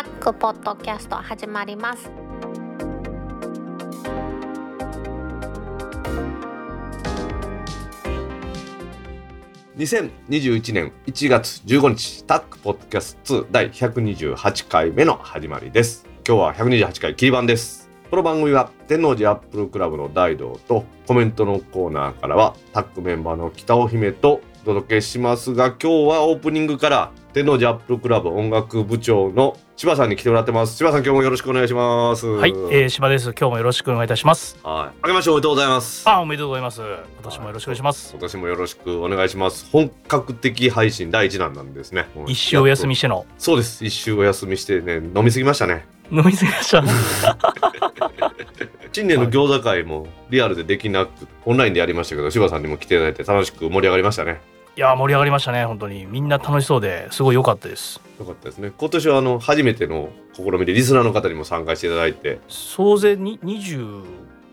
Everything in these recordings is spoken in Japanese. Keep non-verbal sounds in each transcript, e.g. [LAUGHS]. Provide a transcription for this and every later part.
タックポッドキャスト始まります。2021年1月15日タックポッドキャスト2第128回目の始まりです。今日は128回切り番です。この番組は天王寺アップルクラブの大道とコメントのコーナーからはタックメンバーの北尾姫とお届けしますが今日はオープニングから天王寺アップルクラブ音楽部長の柴さんに来てもらってます。柴さん今日もよろしくお願いします。はい、えー、柴です。今日もよろしくお願いいたします。はい。あけましておめでとうございます。あ、おめでとうございます。今年もよろしくお願いします。今年もよろしくお願いします。本格的配信第一弾なんですね。一週お休みしての。そうです。一週お休みしてね飲みすぎましたね。飲み過ぎました。[LAUGHS] 新年の餃子会もリアルでできなくオンラインでやりましたけど柴さんにも来ていただいて楽しく盛り上がりましたねいやー、盛り上がりましたね。本当にみんな楽しそうですごい良かったです。よかったですね今年はあの初めての試みでリスナーの方にも参加していただいて総勢に20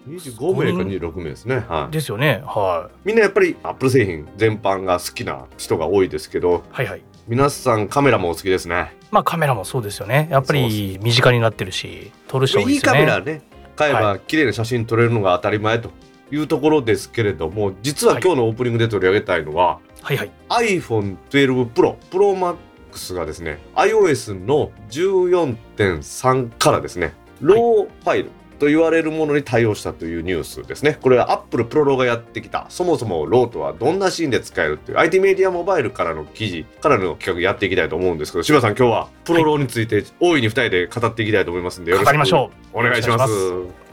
25名か26名ですね、はい、ですよね。はみんなやっぱりアップル製品全般が好きな人が多いですけどい。はいはい。皆さんカメラもお好きですねまあカメラもそうですよね。やっぱり身近になってるし、撮る人多いいいカですよね。メラね買えば綺麗な写真撮れるのが当たり前というところですけれども実は今日のオープニングで取り上げたいのは、はいはい。iPhone12 Pro Pro Max がですね iOS の14.3からですねローファイルと言われるものに対応したというニュースですねこれは Apple プロロがやってきたそもそもローとはどんなシーンで使えるっていう IT メディアモバイルからの記事からの企画やっていきたいと思うんですけど柴さん今日はプロローについて大いに2人で語っていきたいと思いますんでよろしく語りましょお願いします。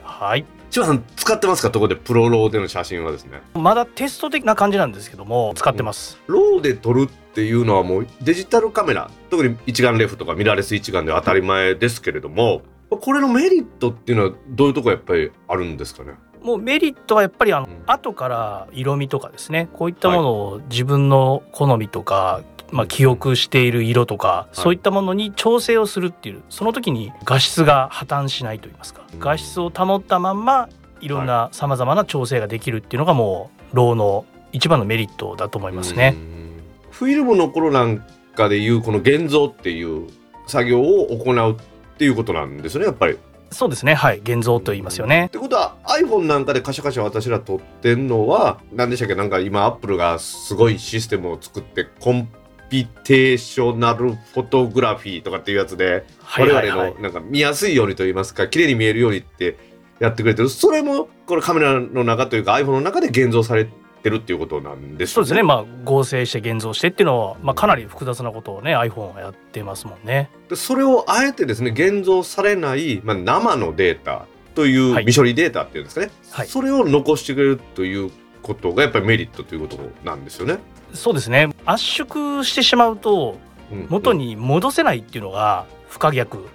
はい。柴さん使ってますか？ところで？プロローでの写真はですね。まだテスト的な感じなんですけども、使ってます。ローで撮るっていうのはもうデジタルカメラ特に一眼レフとかミラーレス一眼では当たり前ですけれどもこれのメリットっていうのはどういうとこやっぱりあるんですかね？もうメリットはやっぱりあの、うん。後から色味とかですねこういったものを自分の好みとか、まあ、記憶している色とか、い。そういったものに調整をするっていうその時に画質が破綻しないといいますか、うん画質を保ったまんまいろんなさまざまな調整ができるっていうのがもうローの一番のメリットだと思いますね。うん。フィルムの頃なんかでいうこの現像っていう作業を行うっていうことなんですねやっぱり。っそうですね。はい。現像と言いますよね。てことは iPhone なんかでカシャカシャ私ら撮ってんのは何でしたっけ？なんか今アップルがすごいシステムを作ってコンピテーショナルフォトグラフィーとかっていうやつで我々のなんか見やすいようにと言いますか綺麗に見えるようにってやってくれてる。それもこれカメラの中というか iPhone の中で現像されてるっていうことなんですそうですね、まあ、合成して現像してっていうのは、まあ、かなり複雑なことをね iPhone はやってますもんね。でそれをあえてですね現像されない、まあ、生のデータというはい。未処理データっていうんですかね、はい。それを残してくれるということがやっぱりメリットということなんですよね。そうですね圧縮してしまうとうん元、に戻せないっていうのが不可逆、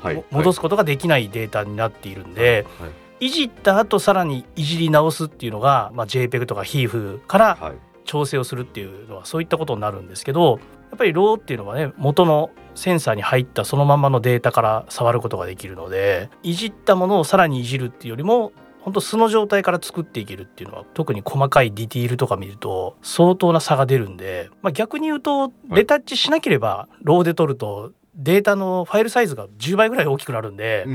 はいも戻すことができないデータになっているんで、はいい、じった後さらにいじり直すっていうのが、まあ、JPEG とか HEIF からはい。調整をするっていうのはそういったことになるんですけどやっぱり RAW っていうのはね元のセンサーに入ったそのままのデータから触ることができるのでいじったものをさらにいじるっていうよりも本当素の状態から作っていけるっていうのは特に細かいディティールとか見ると相当な差が出るんで、まあ、逆に言うとレタッチしなければ RAW で撮るとデータのファイルサイズが10倍ぐらい大きくなるんで、う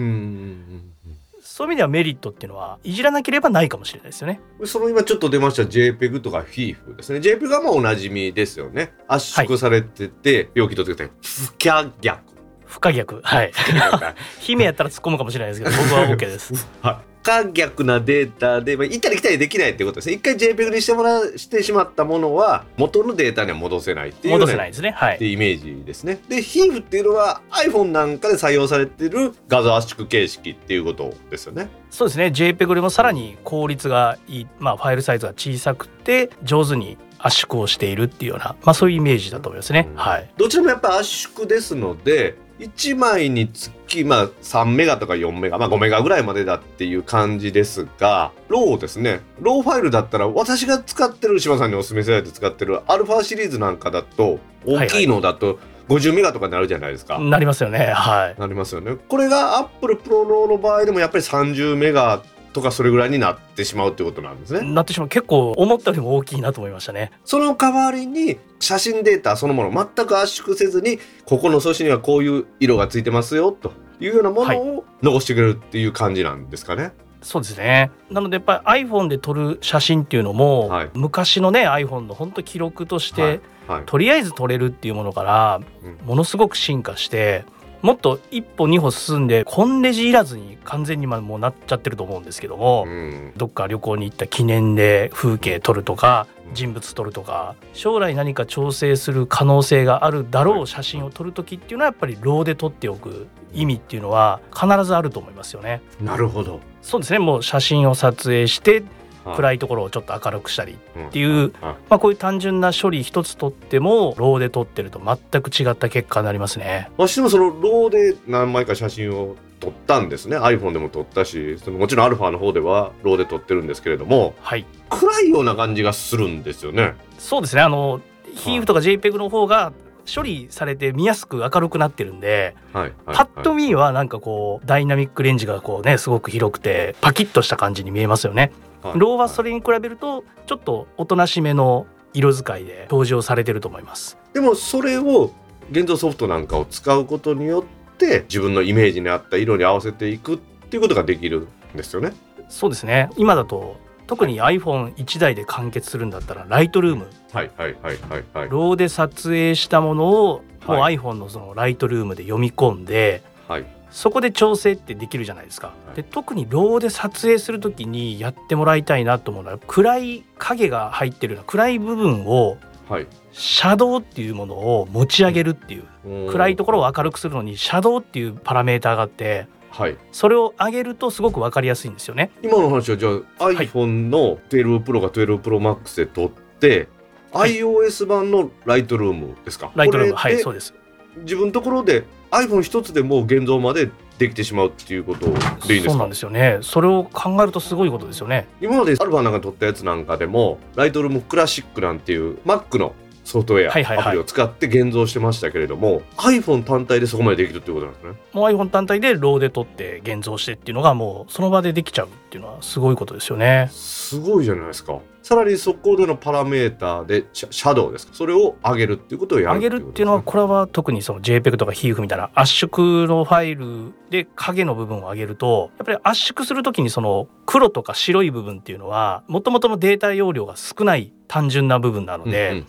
そういう意味ではメリットっていうのはいじらなければないかもしれないですよね。うんその今ちょっと出ました JPEG とか FIF ですね。JPEG はまあおなじみですよね。圧縮されてて、容器とってください。不可逆。不可逆。はい。[LAUGHS] 姫やったら突っ込むかもしれないですけど僕は OK です。はい。不可逆なデータで、まあ、行ったり来たりできないってことですね一回 JPEG にしてもらうしてしまったものは元のデータには戻せないっていう、ね、戻せないですね。はい。ってイメージですね。で、HEIF っていうのは iPhone なんかで採用されてる画像圧縮形式っていうことですよね。そうですね。JPEG よりもさらに効率がいい、まあファイルサイズが小さくて上手に圧縮をしているっていうような、まあそういうイメージだと思いますね。うんはい。どちらもやっぱ圧縮ですので、1枚につき、まあ、3メガとか4メガ、まあ、5メガぐらいまでだっていう感じですが、ローですね。ローファイルだったら、私が使ってる、島さんにお勧めされて使ってるアルファシリーズなんかだと、大きいのだと50メガとかになるじゃないですか。なりますよね。はい。なりますよね。これが Apple Pro の場合でもやっぱり30メガとかそれぐらいになってしまうってことなんですね。なってしまう。結構思ったよりも大きいなと思いましたね。その代わりに写真データそのものを全く圧縮せずにここの素子にはこういう色がついてますよというようなものを残してくれるっていう感じなんですかね。そうですね。なのでやっぱり iPhone で撮る写真っていうのも、はい。昔のね iPhone の本当記録として、はい。はい。とりあえず撮れるっていうものからうん。ものすごく進化してもっと一歩二歩進んでコンレジいらずに完全に今もうなっちゃってると思うんですけども、うんどっか旅行に行った記念で風景撮るとかうん人物撮るとか将来何か調整する可能性があるだろう写真を撮る時っていうのはやっぱりローで撮っておく意味っていうのは必ずあると思いますよね。なるほど。そうですねもう写真を撮影して暗いところをちょっと明るくしたりっっていう、まあ、こういう単純な処理一つとっても RAW で撮ってると全く違った結果になりますね。私もその RAW で何枚か写真を撮ったんですね。iPhone でも撮ったしそのもちろん α の方では RAW で撮ってるんですけれどもはい。暗いような感じがするんですよね。そうですね。あの HEIF とか JPEG の方が処理されて見やすく明るくなってるんで、はいはいパッと見はなんかこうダイナミックレンジがこうねすごく広くてパキッとした感じに見えますよね。はい RAW はそれに比べるとちょっとおとなしめの色使いで登場されてると思います。でもそれを現像ソフトなんかを使うことによって自分のイメージに合った色に合わせていくっていうことができるんですよね。そうですね今だと特に iPhone1 台で完結するんだったら Lightroom はいはいはいはいはい。 RAW で撮影したものをもうは iPhone のその Lightroom で読み込んではいそこで調整ってできるじゃないですか。はいで特に RAW で撮影する時にやってもらいたいなと思うのは暗い影が入ってる暗い部分をはい。シャドウっていうものを持ち上げるっていう暗いところを明るくするのにシャドウっていうパラメーターがあってはい。それを上げるとすごく分かりやすいんですよね。今の話はじゃあ、い iPhone の12 Pro が12 Pro Max で撮って、はい iOS 版のライトルームですか？ライトルームはいそうです。自分のところで iPhone 一つでもう現像までできてしまうっていうことでいいんですかそうなんですよね。それを考えるとすごいことですよね。今までアルファなんか撮ったやつなんかでもライトルームクラシックなんていう Mac のソフトウェア、はいはいはいアプリを使って現像してましたけれども iPhone 単体でそこまでできるっていうことなんですねもう iPhone 単体でローで撮って現像してっていうのがもうその場でできちゃうっていうのはすごいことですよね。すごいじゃないですかさらにそこでのパラメーターでシャドウですか？それを上げるっていうことをやる上げるっていうのはこれは特にその JPEG とか HEIF みたいな圧縮のファイルで影の部分を上げるとやっぱり圧縮する時にその黒とか白い部分っていうのはもともとのデータ容量が少ない単純な部分なので,、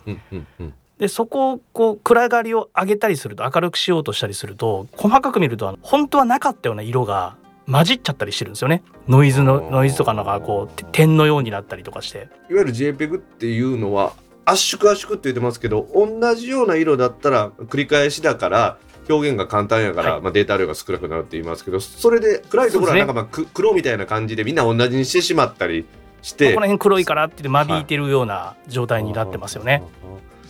でそこをこう暗がりを上げたりすると明るくしようとしたりすると細かく見るとあの本当はなかったような色が混じっちゃったりしてるんですよね。ノイズのノイズとかのがこうて点のようになったりとかして。いわゆる JPEG っていうのは圧縮圧縮って言ってますけど同じような色だったら繰り返しだから表現が簡単やから、はい。まあ、データ量が少なくなるって言いますけどそれで暗いところはなんかまあく黒みたいな感じでみんな同じにしてしまったりしてこの辺黒いからって間引いてるような状態になってますよね。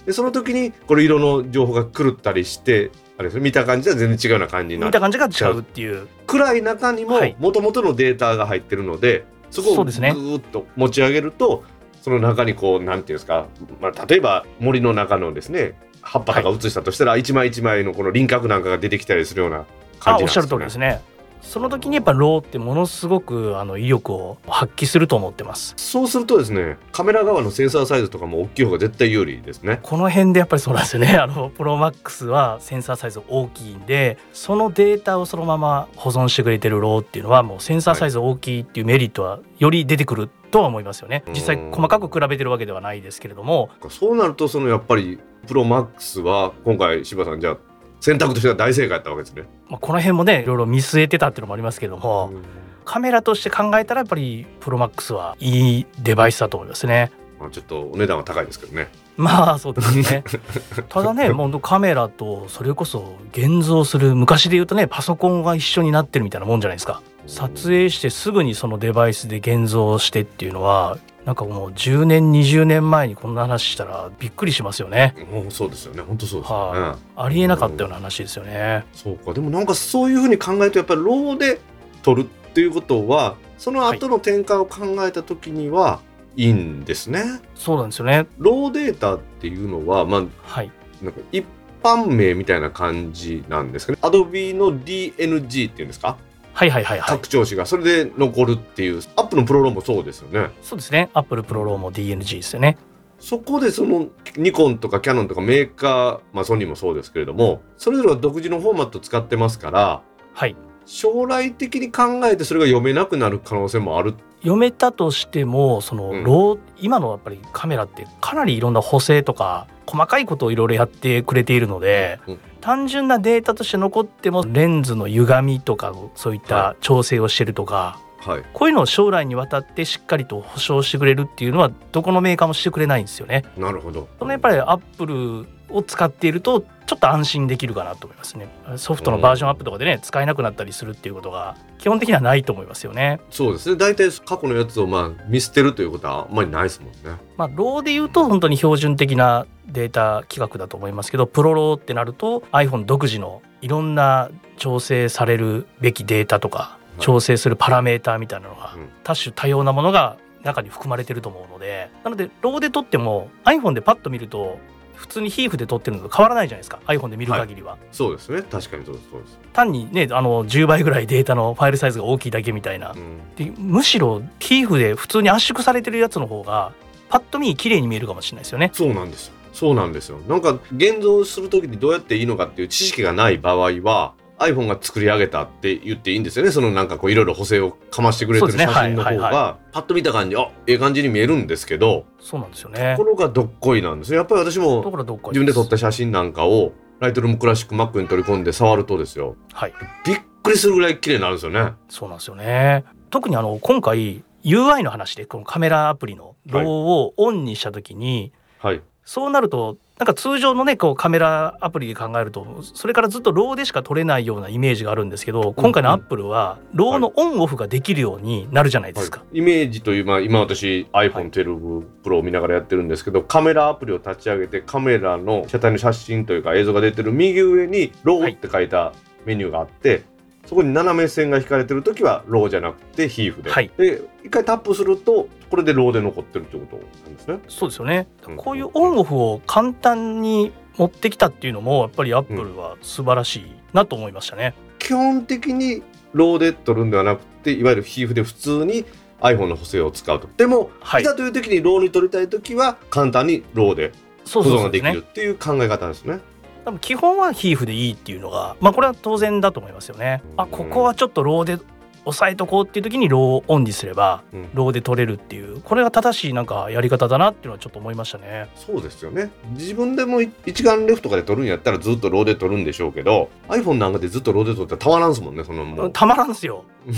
でその時にこれ色の情報が狂ったりしてあれですね見た感じは全然違うような感じになる見た感じが違うっていう。暗い中にもはい。もともとのデータが入ってるので、そこをうですね。ーっと持ち上げるとその中にこうなんていうんですか、まあ、例えば森の中のですね葉っぱとか写したとしたら、一枚一枚のこの輪郭なんかが出てきたりするような感じなんですよ、ね、あおっしゃる通りですね。その時にやっぱローってものすごくあの威力を発揮すると思ってます。そうするとですねカメラ側のセンサーサイズとかも大きい方が絶対有利ですねこの辺でやっぱりそうなんですよね。[LAUGHS] あのプロマックスはセンサーサイズ大きいんで、そのデータをそのまま保存してくれてるローっていうのはもうセンサーサイズ大きいっていうメリットはより出てくるとは思いますよね。実際細かく比べてるわけではないですけれども、そうなるとそのやっぱりプロマックスは今回柴さんじゃあ選択としては大正解だったわけですね。まあ、この辺もねいろいろ見据えてたっていうのもありますけれども、カメラとして考えたらやっぱりプロマックスはいいデバイスだと思いますね。まあ、ちょっとお値段は高いですけどね。まあそうですね [LAUGHS] ただねもうカメラとそれこそ現像する昔で言うとねパソコンが一緒になってるみたいなもんじゃないですか撮影してすぐにそのデバイスで現像してっていうのはなんかもう10年20年前にこんな話したらびっくりしますよねもうそうですよね。本当そうですよね。はいありえなかったような話ですよねそうか。でもなんかそういうふうに考えるとやっぱり RAW で撮るっていうことはその後の展開を考えた時にはいいんですね。そうなんですよね RAW データっていうのはまあはいなんか一般名みたいな感じなんですかね。Adobe の DNG っていうんですか？はいはいはいはい。拡張子がそれで残るっていうアップルの ProRAW もそうですよね。そうですね。 Apple ProRAW も DNG ですよね。そこでそのニコンとかキャノンとかメーカー、まあ、ソニーもそうですけれどもそれぞれが独自のフォーマット使ってますからはい。将来的に考えてそれが読めなくなる可能性もある。読めたとしてもそのうん。 RAW、今のやっぱりカメラってかなりいろんな補正とか細かいことをいろいろやってくれているので、うん単純なデータとして残ってもレンズの歪みとかそういった調整をしてるとか、はいこういうのを将来にわたってしっかりと保証してくれるっていうのはどこのメーカーもしてくれないんですよね。なるほどそのやっぱりアップルを使っているとちょっと安心できるかなと思いますね。ソフトのバージョンアップとかでね使えなくなったりするっていうことが基本的にはないと思いますよね。そうですね大体過去のやつをまあ見捨てるということはあんまりないですもんねまあ、ローで言うと本当に標準的なデータ規格だと思いますけどプロローってなると iPhone 独自のいろんな調整されるべきデータとかい調整するパラメーターみたいなのがうん。多種多様なものが中に含まれてると思うのでなのでローで撮っても iPhone でパッと見ると普通にヒーフで撮ってるのと変わらないじゃないですか。iPhone で見る限りは、そうですね。確かにそうです。単にねあの10倍ぐらいデータのファイルサイズが大きいだけみたいな。うん。でむしろヒーフで普通に圧縮されてるやつの方がパッと見綺麗に見えるかもしれないですよね。そうなんです。よそうなんですよ。なんか現像する時にどうやっていいのかっていう知識がない場合は iPhone が作り上げたって言っていいんですよね。そのなんかこういろいろ補正をかましてくれてる写真の方が。パッと見た感じあええ感じに見えるんですけど。そうなんですよね。ところがどっこいなんですよ。やっぱり私ども自分で撮った写真なんかをライトルームクラシック Mac に取り込んで触るとですよ。はい。びっくりするぐらい綺麗になるんですよね。そうなんですよね。特にあの今回 UI の話でこのカメラアプリの RAW をオンにした時に、はい。そうなるとなんか通常のねこうカメラアプリで考えるとそれからずっと RAW でしか撮れないようなイメージがあるんですけど今回のアップルは RAW のオンオフができるようになるじゃないですか。イメージという、まあ、今私 iPhone12 Pro を見ながらやってるんですけど、カメラアプリを立ち上げてカメラの被写体の写真というか映像が出てる右上に RAW って書いたメニューがあって、そこに斜め線が引かれてる時は RAW じゃなくて HEIF で、はいで一回タップするとこれで RAW で残ってるってことなんですね。そうですよねうんこういうオンオフを簡単に持ってきたっていうのもやっぱりアップルは素晴らしいなと思いましたね。基本的にRAW で撮るんではなくていわゆる HEIF で普通に iPhone の補正を使うと。でも、はいいざという時に RAW に撮りたい時は簡単に RAW でそう保存ができるっていう考え方ですね。多分基本は HEIF でいいっていうのがまあこれは当然だと思いますよね。あここはちょっと RAW で抑えとこうっていう時に RAW をオンにすればうん RAW で取れるっていうこれが正しいなんかやり方だなっていうのはちょっと思いましたね。そうですよね自分でも一眼レフとかで撮るんやったらずっと RAW で撮るんでしょうけど iPhone なんかでずっと RAW で撮ったらたまらんすもんねそのもうたまらんすよ。[LAUGHS] フ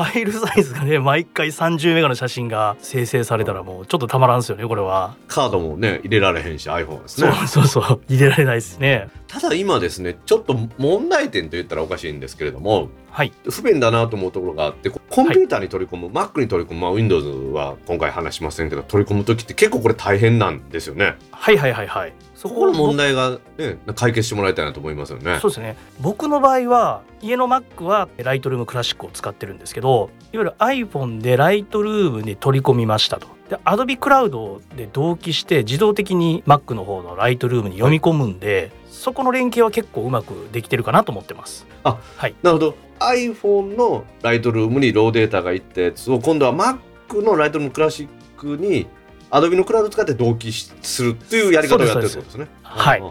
ァイルサイズがね毎回30メガの写真が生成されたらもうちょっとたまらんすよねこれは。カードもね入れられへんし iPhone ですそうねそうそう入れられないですね。ただ今ですねちょっと問題点と言ったらおかしいんですけれどもはい。不便だなと思うところがあってこコンピューターに取り込む、Mac に取り込む、まあ、Windows は今回話しませんけど取り込む時って結構これ大変なんですよね。はいはいはいはい。そそこの問題が、ね、解決してもらいたいなと思いますよね。そうですね。僕の場合は家の Mac はライトルームクラシックを使ってるんですけどいわゆる iPhone でライトルームに取り込みましたと。で Adobe クラウドで同期して自動的に Mac の方のライトルームに読み込むんで、そこの連携は結構うまくできてるかなと思ってます。なるほど iPhone のライトルームにローデータがいったやつを今度は Mac のライトルームクラシックに Adobe のクラウド使って同期しするっていうやり方をやってるってことですね。はい。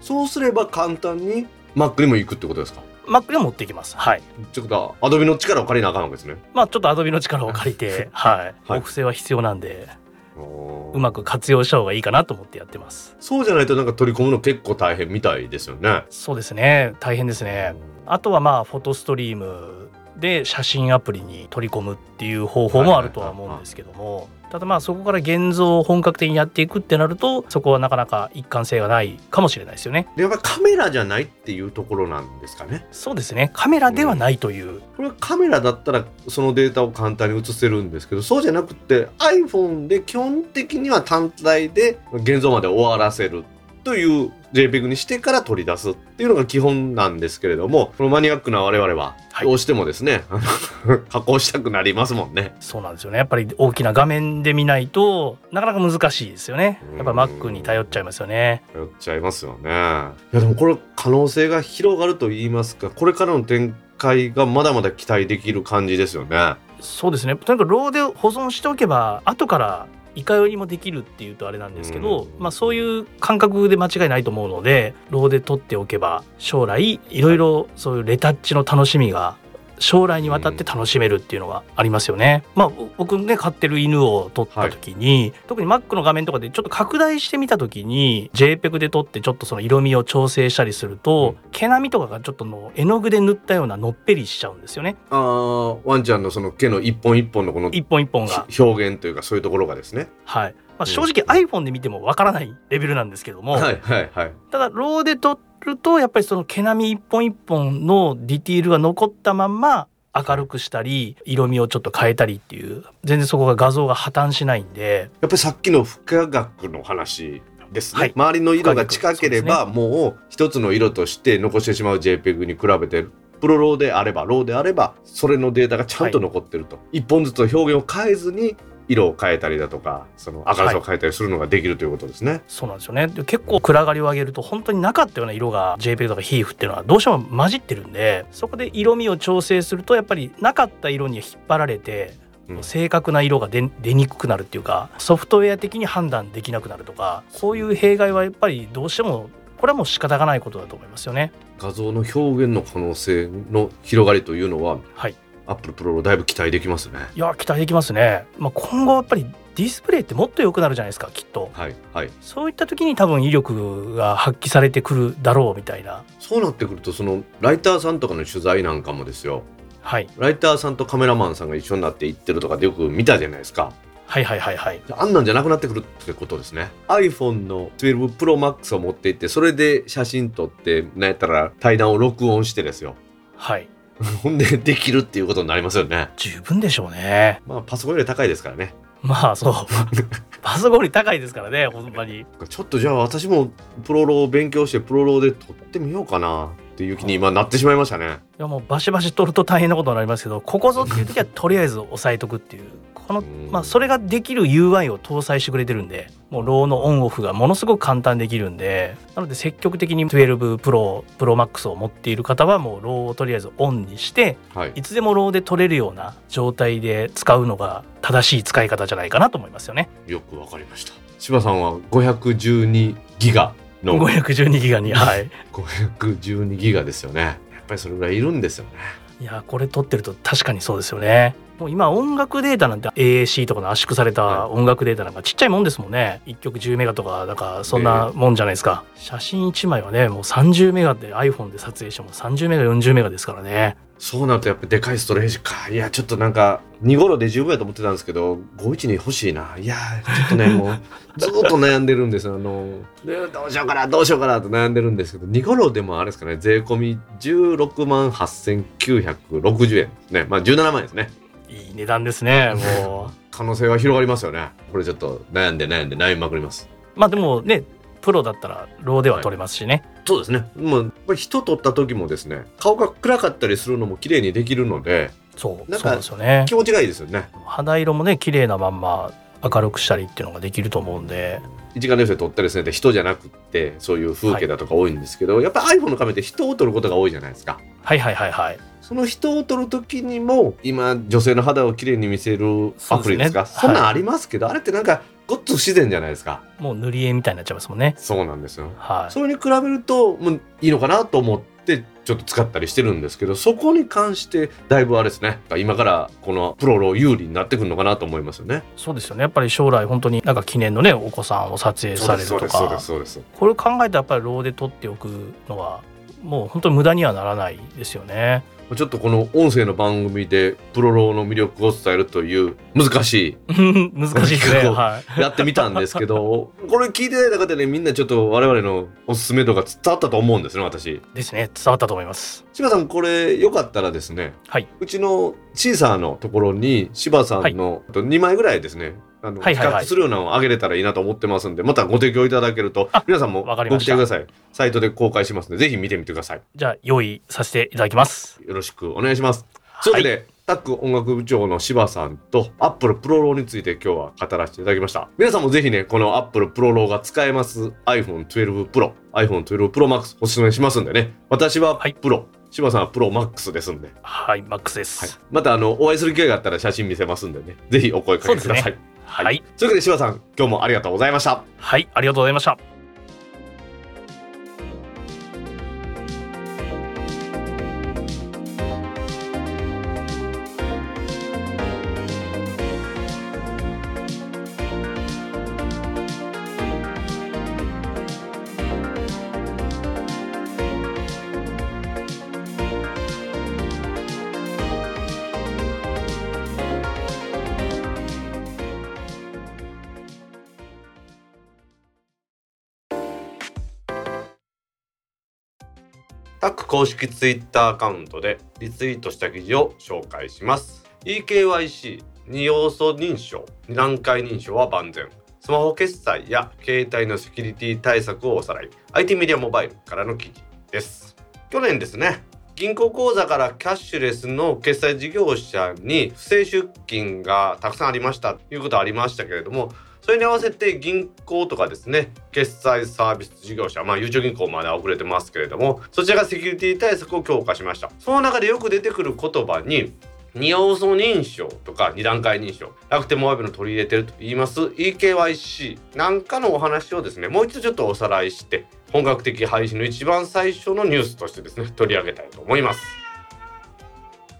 そうすれば簡単に Mac にも行くってことですか？Mac にも持ってい。きますはいってことは Adobe の力を借りなあかんわけですね。まあちょっと Adobe の力を借りてはい、はい。お布施は必要なんでううまく活用した方がいいかなと思ってやってます。そうじゃないとなんか取り込むの結構大変みたいですよね。そうですね。大変ですね。あとはまあフォトストリームで写真アプリに取り込むっていう方法もあるとは思うんですけどもただまあそこから現像を本格的にやっていくってなるとそこはなかなか一貫性がないかもしれないですよね。でやっぱりカメラじゃないっていうところなんですかね。そうですね。カメラではないという、これはカメラだったらそのデータを簡単に映せるんですけどそうじゃなくて iPhone で基本的には単体で現像まで終わらせるという JPEG にしてから取り出すっていうのが基本なんですけれどもこのマニアックな我々ははいどうしてもですね、あ [LAUGHS] の加工したくなりますもんね。そうなんですよねやっぱり大きな画面で見ないとなかなか難しいですよねやっぱ Mac に頼っちゃいますよね頼っちゃいますよね。いやでもこれ可能性が広がると言いますかこれからの展扱いがまだまだ期待できる感じですよね。そうですねとにかくローで保存しておけば後からいかよりもできるっていうとあれなんですけど、うん。まあ、そういう感覚で間違いないと思うのでローで取っておけば将来いろいろそういうレタッチの楽しみが将来にわたって楽しめるっていうのがありますよね。まあ僕ね飼ってる犬を撮った時に、特に Mac の画面とかでちょっと拡大してみた時に JPEG で撮ってちょっとその色味を調整したりすると、毛並みとかがちょっとの絵の具で塗ったようなのっぺりしちゃうんですよね。あーワンちゃんのその毛の一本一本のこの一本一本が。表現というかそういうところがですね。はい。まあ、正直 iPhone で見てもわからないレベルなんですけども、はいはいはい。ただローで撮るとやっぱりその毛並み一本一本のディティールが残ったまんま明るくしたり色味をちょっと変えたりっていう全然そこが画像が破綻しないんで。やっぱりさっきの不可学の話ですね、はい。周りの色が近ければ、もう一つの色として残してしまう JPEG に比べてプロローであればローであればそれのデータがちゃんと残ってると、一本ずつの表現を変えずに色を変えたりだとかその明るさを変えたりするのができるということですね。そうなんですよねで結構暗がりを上げると本当になかったような色が JPEG とか HEIF っていうのはどうしても混じってるんでそこで色味を調整するとやっぱりなかった色に引っ張られてうん正確な色が出出にくくなるっていうかソフトウェア的に判断できなくなるとかそういう弊害はやっぱりどうしてもこれはもう仕方がないことだと思いますよね。画像の表現の可能性の広がりというのははい、Apple Pro だいぶ期待できますね。いや期待できますね。まあ、今後やっぱりディスプレイってもっと良くなるじゃないですかきっと。はいはい、そういった時に多分威力が発揮されてくるだろうみたいな。そうなってくるとそのライターさんとかの取材なんかもですよはい、ライターさんとカメラマンさんが一緒になって行ってるとかでよく見たじゃないですか。はいはいはいはい。あんなんじゃなくなってくるってことですね。iPhone の12 Pro Max を持って行って、それで写真撮って、なんやったら対談を録音してですよ。はい。[LAUGHS] ほんでできるっていうことになりますよね。十分でしょうね。まあパソコンより高いですからね。まあそう。[LAUGHS] パソコンより高いですからねほんまに。いちょっとじゃあ私も ProRAW を勉強して ProRAW で撮ってみようかなっていう気に今なってしまいましたね。やもうバシバシ取ると大変なことになりますけどここぞっていう時はとりあえず押さえとくっていう。このうんまあ、それができる UI を搭載してくれてるんでもう RAW のオンオフがものすごく簡単にできるんでなので積極的に12 Pro Pro Max を持っている方はもう RAW をとりあえずオンにしてはい。いつでも RAW で取れるような状態で使うのが正しい使い方じゃないかなと思いますよね。よくわかりました。柴さんは512ギガの。512ギガにはい。512ギガですよね。やっぱりそれぐらいいるんですよね。いやこれ撮ってると確かにそうですよね。もう今音楽データなんて AAC とかの圧縮された音楽データなんかちっちゃいもんですもんね。1曲10メガとかなんかそんなもんじゃないですか、写真1枚はねもう30メガで iPhone で撮影しても30メガ40メガですからねそうなるとやっぱでかいストレージか。いや、ちょっとなんか、2頃で十分やと思ってたんですけど、51に欲しいな。いや、ちょっとね、もう、[LAUGHS] ずっと悩んでるんですよ。あの、でどうしようかな、どうしようかなと悩んでるんですけど、2頃でもあれですかね、税込み16万8960円ですね。まあ17万円ですね。いい値段ですねも [LAUGHS] 可能性は広がりますよね。これちょっと悩んで悩んで悩みまくります。うまあでもねプロだったらローでは撮れますしね、そうですね。もう、やっぱり人撮った時もですね、顔が暗かったりするのも綺麗にできるので、そうなんかそうなんですよね。気持ちがいいですよね。肌色もね綺麗なまんま明るくしたりっていうのができると思うんで。一眼レフで撮ったりするので人じゃなくってそういう風景だとか多いんですけど、やっぱ iPhone のカメラって人を撮ることが多いじゃないですか。はいはいはいはい。その人を撮る時にも今女性の肌をきれいに見せるアプリですか？そね。そんなんありますけど、あれってなんかごっつ不自然じゃないですか。もう塗り絵みたいになっちゃいますもんね。そうなんですよ。はい。それに比べるともういいのかなと思ってちょっと使ったりしてるんですけどそこに関してだいぶあれですね。今からこのプロロ有利になってくるのかなと思いますよね。そうですよね。やっぱり将来本当になんか記念のねお子さんを撮影されるとそうですそうでかすそうです。これを考えたらやっぱりローで撮っておくのはもう本当に無駄にはならないですよね。ちょっとこの音声の番組でプロロの魅力を伝えるという難しい [LAUGHS] 難しいですね。はい。やってみたんですけど [LAUGHS] これ聞いてない中でねみんなちょっと我々のおすすめ度が伝わったと思うんですね私ですね。伝わったと思います。柴さんこれよかったらですねはい。うちのシーサーのところに柴さんの2枚ぐらいですねあの比はいはいはい。較するようなのをあげれたらいいなと思ってますんでまたご提供いただけるとあ皆さんもご期待ください。サイトで公開しますのでぜひ見てみてください。じゃあ用意させていただきます。よろしくお願いします。というわけで、タック音楽部長の柴さんと Apple Pro ローについて今日は語らせていただきました。皆さんもぜひね、この Apple Pro ローが使えます iPhone 12 Pro、iPhone 12 Pro Max おすすめしますんでね。私ははい。柴さんはプロマックスですんで、はいマックスではい。す、、またあのお会いする機会があったら写真見せますんでね。ぜひお声かけください、そうですはい、はいというわけで柴さん今日もありがとうございました。ありがとうございました公式ツイッターアカウントでリツイートした記事を紹介します。EKYC 二要素認証二段階認証は万全。スマホ決済や携帯のセキュリティ対策をおさらい。IT メディアモバイルからの記事です。去年ですね銀行口座からキャッシュレスの決済事業者に不正出金がたくさんありました。ということはありましたけれどもそれに合わせて銀行とかですね決済サービス事業者まあゆうちょ銀行まで遅れてますけれどもそちらがセキュリティ対策を強化しました。その中でよく出てくる言葉に二要素認証とか二段階認証楽天モバイルの取り入れてると言います EKYC なんかのお話をですねもう一度ちょっとおさらいして本格的配信の一番最初のニュースとしてですね取り上げたいと思います。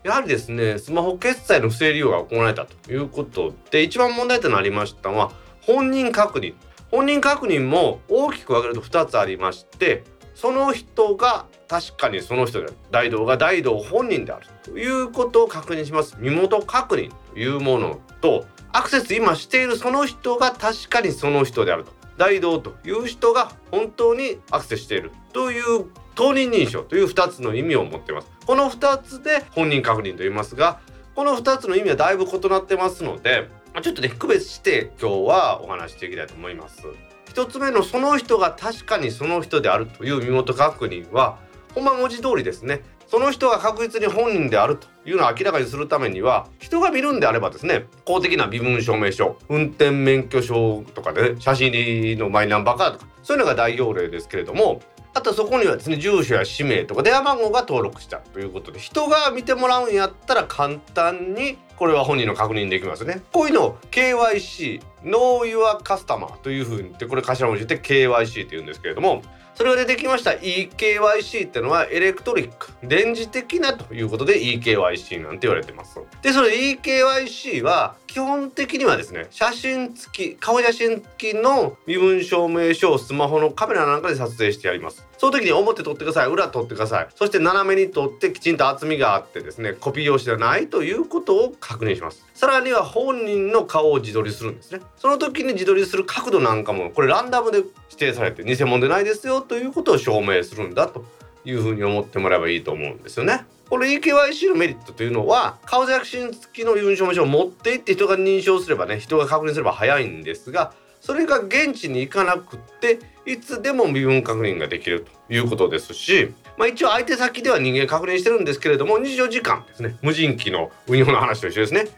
やはりですねスマホ決済の不正利用が行われたということで一番問題となりましたのは本人確認本人確認も大きく分けると2つありましてその人が確かにその人である大道が大道本人であるということを確認します身元確認と。いうものとアクセス今しているその人が確かにその人であると。大道という人が本当にアクセスしているという当人認証という2つの意味を持っています。この2つで本人確認と言いますがこの2つの意味はだいぶ異なってますのでちょっとね区別して今日はお話していきたいと思います。一つ目のその人が確かにその人であるという身元確認はほんま文字通りですね。その人が確実に本人であるというのを明らかにするためには人が見るんであればですね公的な身分証明書運転免許証とかで、ね、写真入りのマイナンバーカードとかそういうのが代表例ですけれどもあとそこにはですね住所や氏名とか電話番号が登録したということで人が見てもらうんやったら簡単にこれは本人の確認できますね。こういうのを KYC Know Your Customer というふうに言ってこれ頭文字で KYC って言うんですけれどもそれが出てきました。EKYC ってのはエレクトリック電磁的なということで EKYC なんて言われてます。でそれ EKYC は基本的にはですね写真付き顔写真付きの身分証明書をスマホのカメラなんかで撮影してやります。その時に表撮ってください。裏撮ってください。そして斜めに撮ってきちんと厚みがあってですねコピー用紙ではないということを確認します。さらには本人の顔を自撮りするんですね。その時に自撮りする角度なんかもこれランダムで指定されて偽物でないですよということを証明するんだというふうに思ってもらえばいいと思うんですよね。これ EKYC のメリットというのは顔写真付きの身証明書を持って行って人が認証すればね人が確認すれば早いんですがそれが現地に行かなくっていつでも身分確認ができるということですし、まあ、一応相手先では人間確認してるんですけれども24時間ですね無人機の運用の話と一緒ですね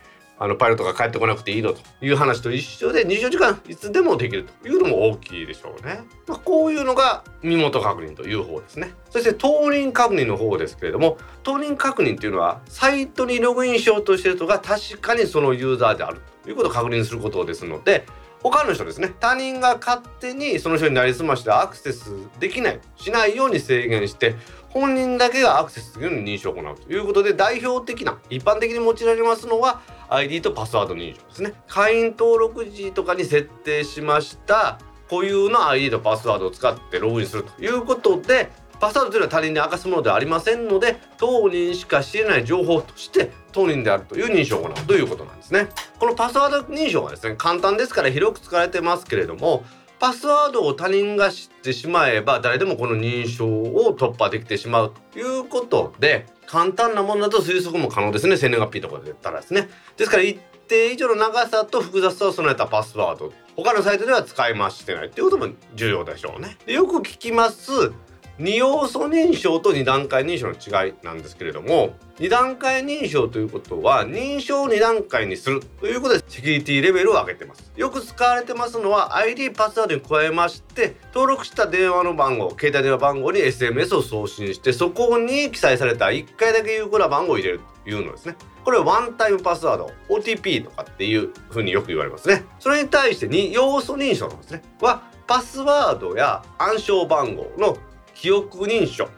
あのパイロットが帰ってこなくていいのという話と一緒で24時間いつでもできるというのも大きいでしょうね。まあ、こういうのが身元確認という方ですね。そして当人確認の方ですけれども当人確認というのはサイトにログインしようとしている人が確かにそのユーザーであるということを確認することですので他の人ですね。他人が勝手にその人になりすましてアクセスできない。しないように制限して本人だけがアクセスするように認証を行うと。いうことで代表的な一般的に用いられますのは ID とパスワード認証ですね。会員登録時とかに設定しました固有の ID とパスワードを使ってログインするということでパスワードというのは他人に明かすものではありませんので当人しか知れない情報として当人であるという認証を行うということなんですね。このパスワード認証はですね簡単ですから広く使われてますけれどもパスワードを他人が知ってしまえば誰でもこの認証を突破できてしまうということで簡単なものだと推測も可能ですね。生年月日とかで言ったらですね。ですから一定以上の長さと複雑さを備えたパスワード他のサイトでは使い回してないっていうことも重要でしょうね。でよく聞きます二要素認証と二段階認証の違いなんですけれども二段階認証ということは認証を二段階にするということでセキュリティレベルを上げてます。よく使われてますのは ID パスワードに加えまして登録した電話の番号携帯電話番号に SMS を送信してそこに記載された1回だけ有効な番号を入れるというのですね。これはワンタイムパスワード OTP とかっていうふうによく言われますね。それに対して2要素認証のですね。はパスワードや暗証番号の記憶認証。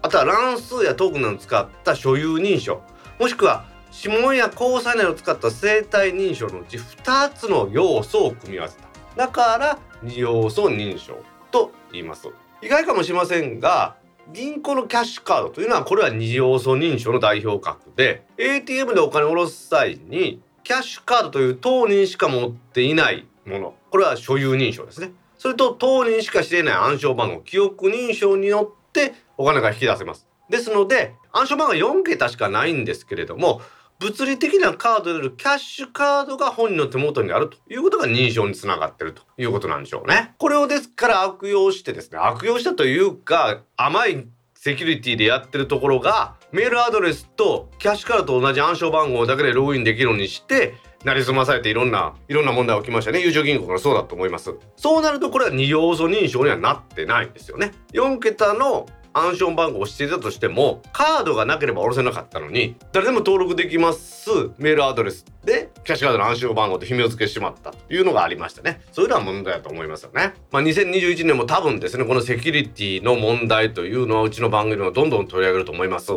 あとは乱数やトークンなどを使った所有認証。もしくは指紋や交際などを使った生体認証のうち2つの要素を組み合わせた。だから2要素認証と言います。意外かもしれませんが銀行のキャッシュカードというのはこれは二要素認証の代表格で ATM でお金を下ろす際にキャッシュカードという当人しか持っていないもの。これは所有認証ですね。それと当人しか知れない暗証番号記憶認証によってお金が引き出せますですので暗証番号4桁しかないんですけれども物理的なカードであるキャッシュカードが本人の手元にあるということが認証につながってるということなんでしょうね。これをですから悪用してですね悪用したというか甘いセキュリティでやってるところがメールアドレスとキャッシュカードと同じ暗証番号だけでログインできるようにしてなりすまされていろんないろんな問題起きましたね。優勝銀行からそうだと思います。そうなるとこれは二要素認証にはなってないんですよね。4桁の暗証番号をしていたとしてもカードがなければ下ろせなかったのに誰でも登録できますメールアドレスでキャッシュカードの暗証番号で紐付けしてしまったというのがありましたねそういうのは問題だと思いますよねまあ2021年も多分ですねこのセキュリティの問題というのはうちの番組をどんどん取り上げると思います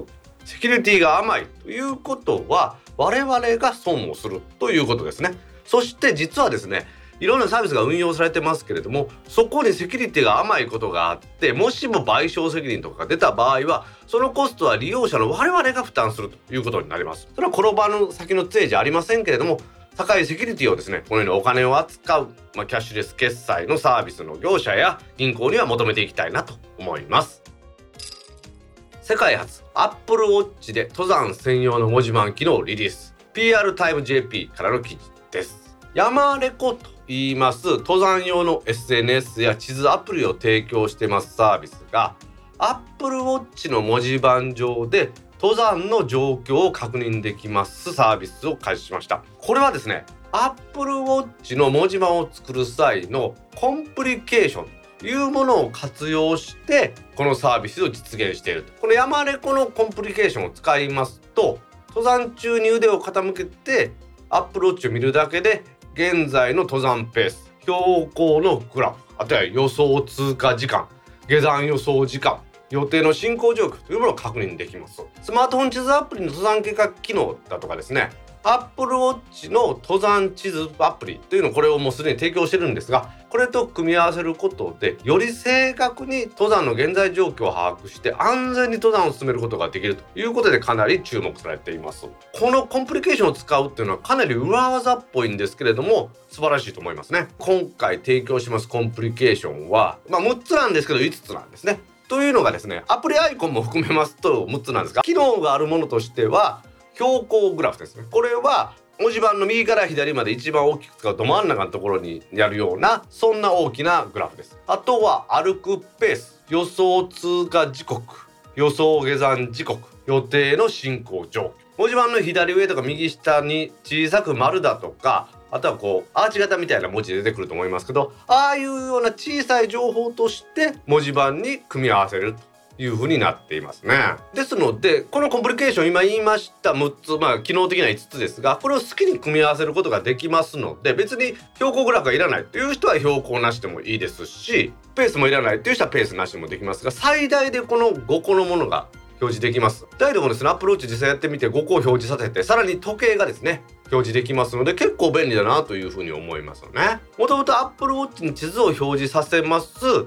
セキュリティが甘いということは我々が損をするということですね。そして実はですねいろんなサービスが運用されてますけれどもそこにセキュリティが甘いことがあってもしも賠償責任とかが出た場合はそのコストは利用者の我々が負担するということになります。それは転ばぬ先の杖じゃありませんけれども高いセキュリティをですねこのようにお金を扱う、まあ、キャッシュレス決済のサービスの業者や銀行には求めていきたいなと思います。世界初 Apple Watch で登山専用の文字盤機能リリース。PR タイム JP からの記事です。山レコと言います。登山用の SNS や地図アプリを提供してますサービスが Apple Watch の文字盤上で登山の状況を確認できますサービスを開始しました。これはですね Apple Watch の文字盤を作る際のコンプリケーションいうものを活用してこのサービスを実現していると。この山レコのコンプリケーションを使いますと登山中に腕を傾けて Apple Watch を見るだけで現在の登山ペース標高のグラフあとは予想通過時間下山予想時間予定の進行状況というものを確認できます。スマートフォン地図アプリの登山計画機能だとかですね Apple Watch の登山地図アプリというのをこれをもうすでに提供してるんですがこれと組み合わせることでより正確に登山の現在状況を把握して安全に登山を進めることができるということでかなり注目されています。このコンプリケーションを使うっていうのはかなり裏技っぽいんですけれども素晴らしいと思いますね。今回提供しますコンプリケーションはまあ6つなんですけど5つなんですねというのがですねアプリアイコンも含めますと6つなんですが機能があるものとしては標高グラフですね。これは文字盤の右から左まで一番大きく使うど真ん中のところにやるようなそんな大きなグラフです。あとは歩くペース。予想通過時刻。予想下山時刻。予定の進行状況。文字盤の左上とか右下に小さく丸だとかあとはこうアーチ型みたいな文字で出てくると思いますけどああいうような小さい情報として文字盤に組み合わせる。という風になっていますね。ですのでこのコンプリケーション今言いました6つまあ機能的な5つですがこれを好きに組み合わせることができますので別に標高グラフがいらないという人は標高なしでもいいですしペースもいらないという人はペースなしでもできますが最大でこの5個のものが表示できます。大でもですねアプローチ実際やってみて5個を表示させてさらに時計がですね表示できますので結構便利だなというふうに思いますよね。もともと Apple Watch に地図を表示させます。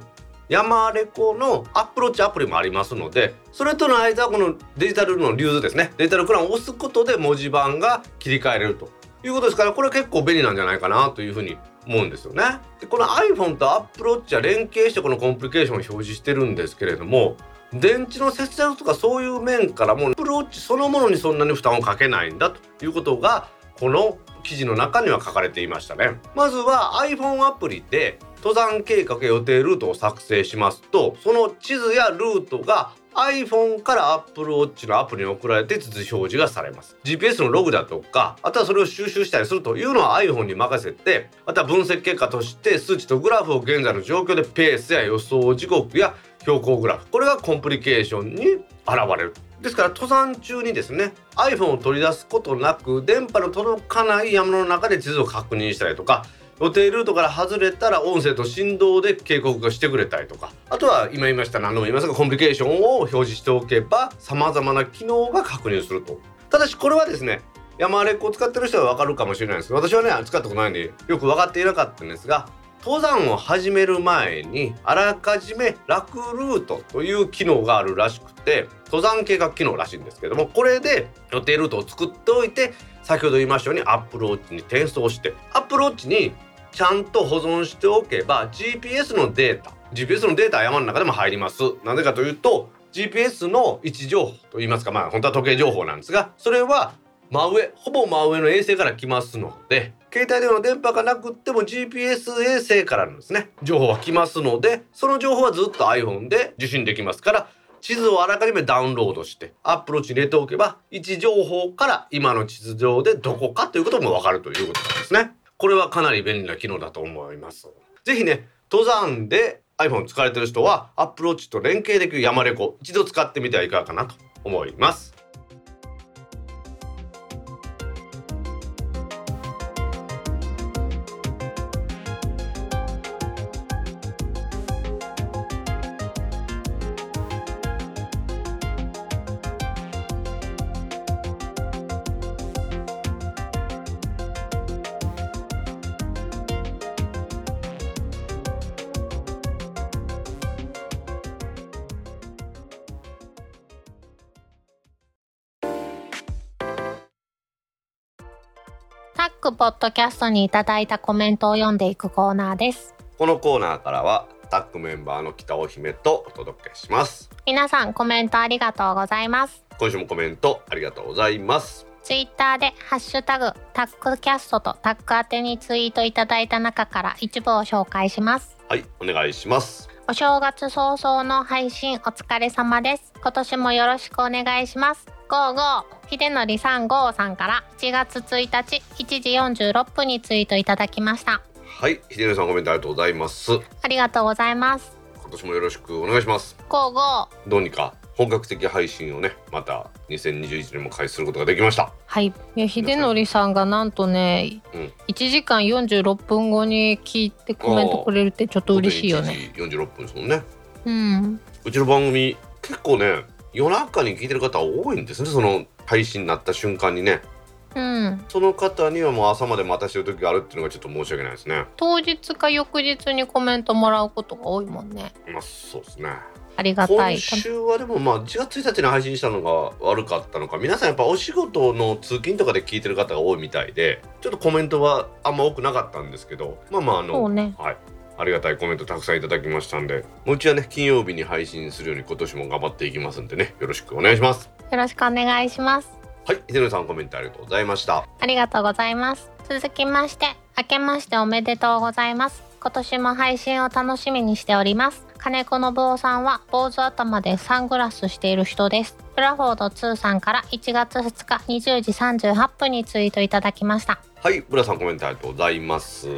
山レコのアプローチアプリもありますのでそれとの間はこのデジタルの流図ですね。デジタルクランを押すことで文字盤が切り替えれるということですからこれ結構便利なんじゃないかなというふうに思うんですよね。でこの iPhone と Apple Watch は連携してこのコンプリケーションを表示してるんですけれども電池の節約とかそういう面からも Apple Watch そのものにそんなに負担をかけないんだということがこの記事の中には書かれていましたね。まずは iPhone アプリで登山計画予定ルートを作成しますとその地図やルートが iPhone から Apple Watch のアプリに送られて地図表示がされます。GPS のログだとかあとはそれを収集したりするというのは iPhone に任せてまた分析結果として数値とグラフを現在の状況でペースや予想時刻や標高グラフこれがコンプリケーションに現れる。ですから登山中にですね iPhone を取り出すことなく電波の届かない山の中で地図を確認したりとか予定ルートから外れたら音声と振動で警告がしてくれたりとか。あとは今言いました何度も言いますがコンプリケーションを表示しておけば様々な機能が確認すると。ただしこれはですね山レックを使ってる人はわかるかもしれないです。けど私はね使ったことないんでよく分かっていなかったんですが登山を始める前にあらかじめ楽ルートという機能があるらしくて登山計画機能らしいんですけどもこれで予定ルートを作っておいて先ほど言いましたように Apple Watch に転送して Apple Watch にちゃんと保存しておけば GPS のデータ GPS のデータは山の中でも入りますなぜかというと GPS の位置情報といいますかまあ本当は時計情報なんですがそれは真上ほぼ真上の衛星から来ますので携帯電話の電波がなくっても GPS 衛星からのですね情報は来ますのでその情報はずっと iPhone で受信できますから地図をあらかじめダウンロードしてアップローチに入れておけば位置情報から今の地図上でどこかということもわかるということなんですね。これはかなり便利な機能だと思います。ぜひね登山で iPhone 使われてる人は Apple Watch と連携できる山レコ一度使ってみてはいかがかなと思います。ポッドキャストにいただいたコメントを読んでいくコーナーです。このコーナーからはタッグメンバーの北尾姫とお届けします。皆さんコメントありがとうございます。今週もコメントありがとうございます。ツイッターでハッシュタグタックキャストとタック宛てにツイートいただいた中から一部を紹介します。はい、お願いします。お正月早々の配信お疲れ様です。今年もよろしくお願いします。ゴーゴー秀則さんゴーさんから1月1日1時46分にツイートいただきました。はい、秀則さんコメントありがとうございます。ありがとうございます。今年もよろしくお願いします。ゴーゴーどうにか本格的配信をね、また2021年も開始することができました。はい。いや秀則さんがなんとね、うん1時間46分後に聞いてコメントくれるってちょっと嬉しいよね。本当に1時46分ですもんね。うん。うちの番組結構ね、夜中に聞いてる方多いんですね。その配信になった瞬間にね。うん。その方にはもう朝まで待たしてる時があるっていうのがちょっと申し訳ないですね。当日か翌日にコメントもらうことが多いもんね。まあそうですね。ありがたい今。週はでもまあ1月1日に配信したのが悪かったのか皆さんやっぱお仕事の通勤とかで聞いてる方が多いみたいでちょっとコメントはあんま多くなかったんですけどまあまああその、うね。はいありがたいコメントたくさんいただきましたんでもううちはね金曜日に配信するように今年も頑張っていきますんでねよろしくお願いしますよろしくお願いします。はい秀則さんコメントありがとうございましたありがとうございます。続きまして、明けましておめでとうございます。今年も配信を楽しみにしております。金子信夫さんは坊主頭でサングラスしている人です。ブラフォード2さんから1月2日20時38分にツイートいただきました。はいブラさんコメントありがとうございます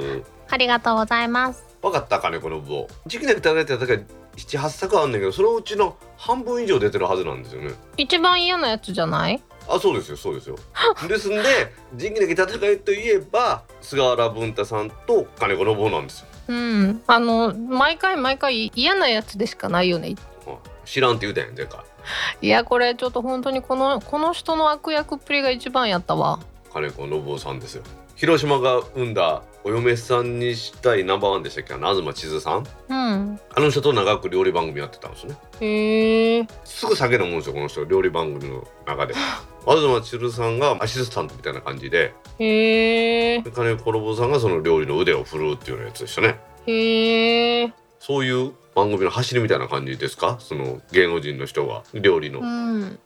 ありがとうございます。わかった金子の部を時期でいただいただけ78作あんねんけどそのうちの半分以上出てるはずなんですよね一番嫌なやつじゃない？あそうですよそうですよですんで仁義なき戦いといえば菅原文太さんと金子信夫なんですようん。あの、毎回毎回嫌なやつでしかないよね。あ知らんって言うたやん前回いや、これちょっと本当にこの、この人の悪役っぷりが一番やったわ。金子信夫さんですよ広島が生んだお嫁さんにしたいナンバーワンでしたっけ？東千鶴さん？うん。あの人と長く料理番組やってたんですねへえ。すぐ酒飲むんですよこの人料理番組の中で [LAUGHS] 東千鶴さんがアシスタントみたいな感じでへえ。で金子信夫さんがその料理の腕を振るうっていうようなやつでしたねへえ。そういう番組の走りみたいな感じですか？その芸能人の人が料理の、うん。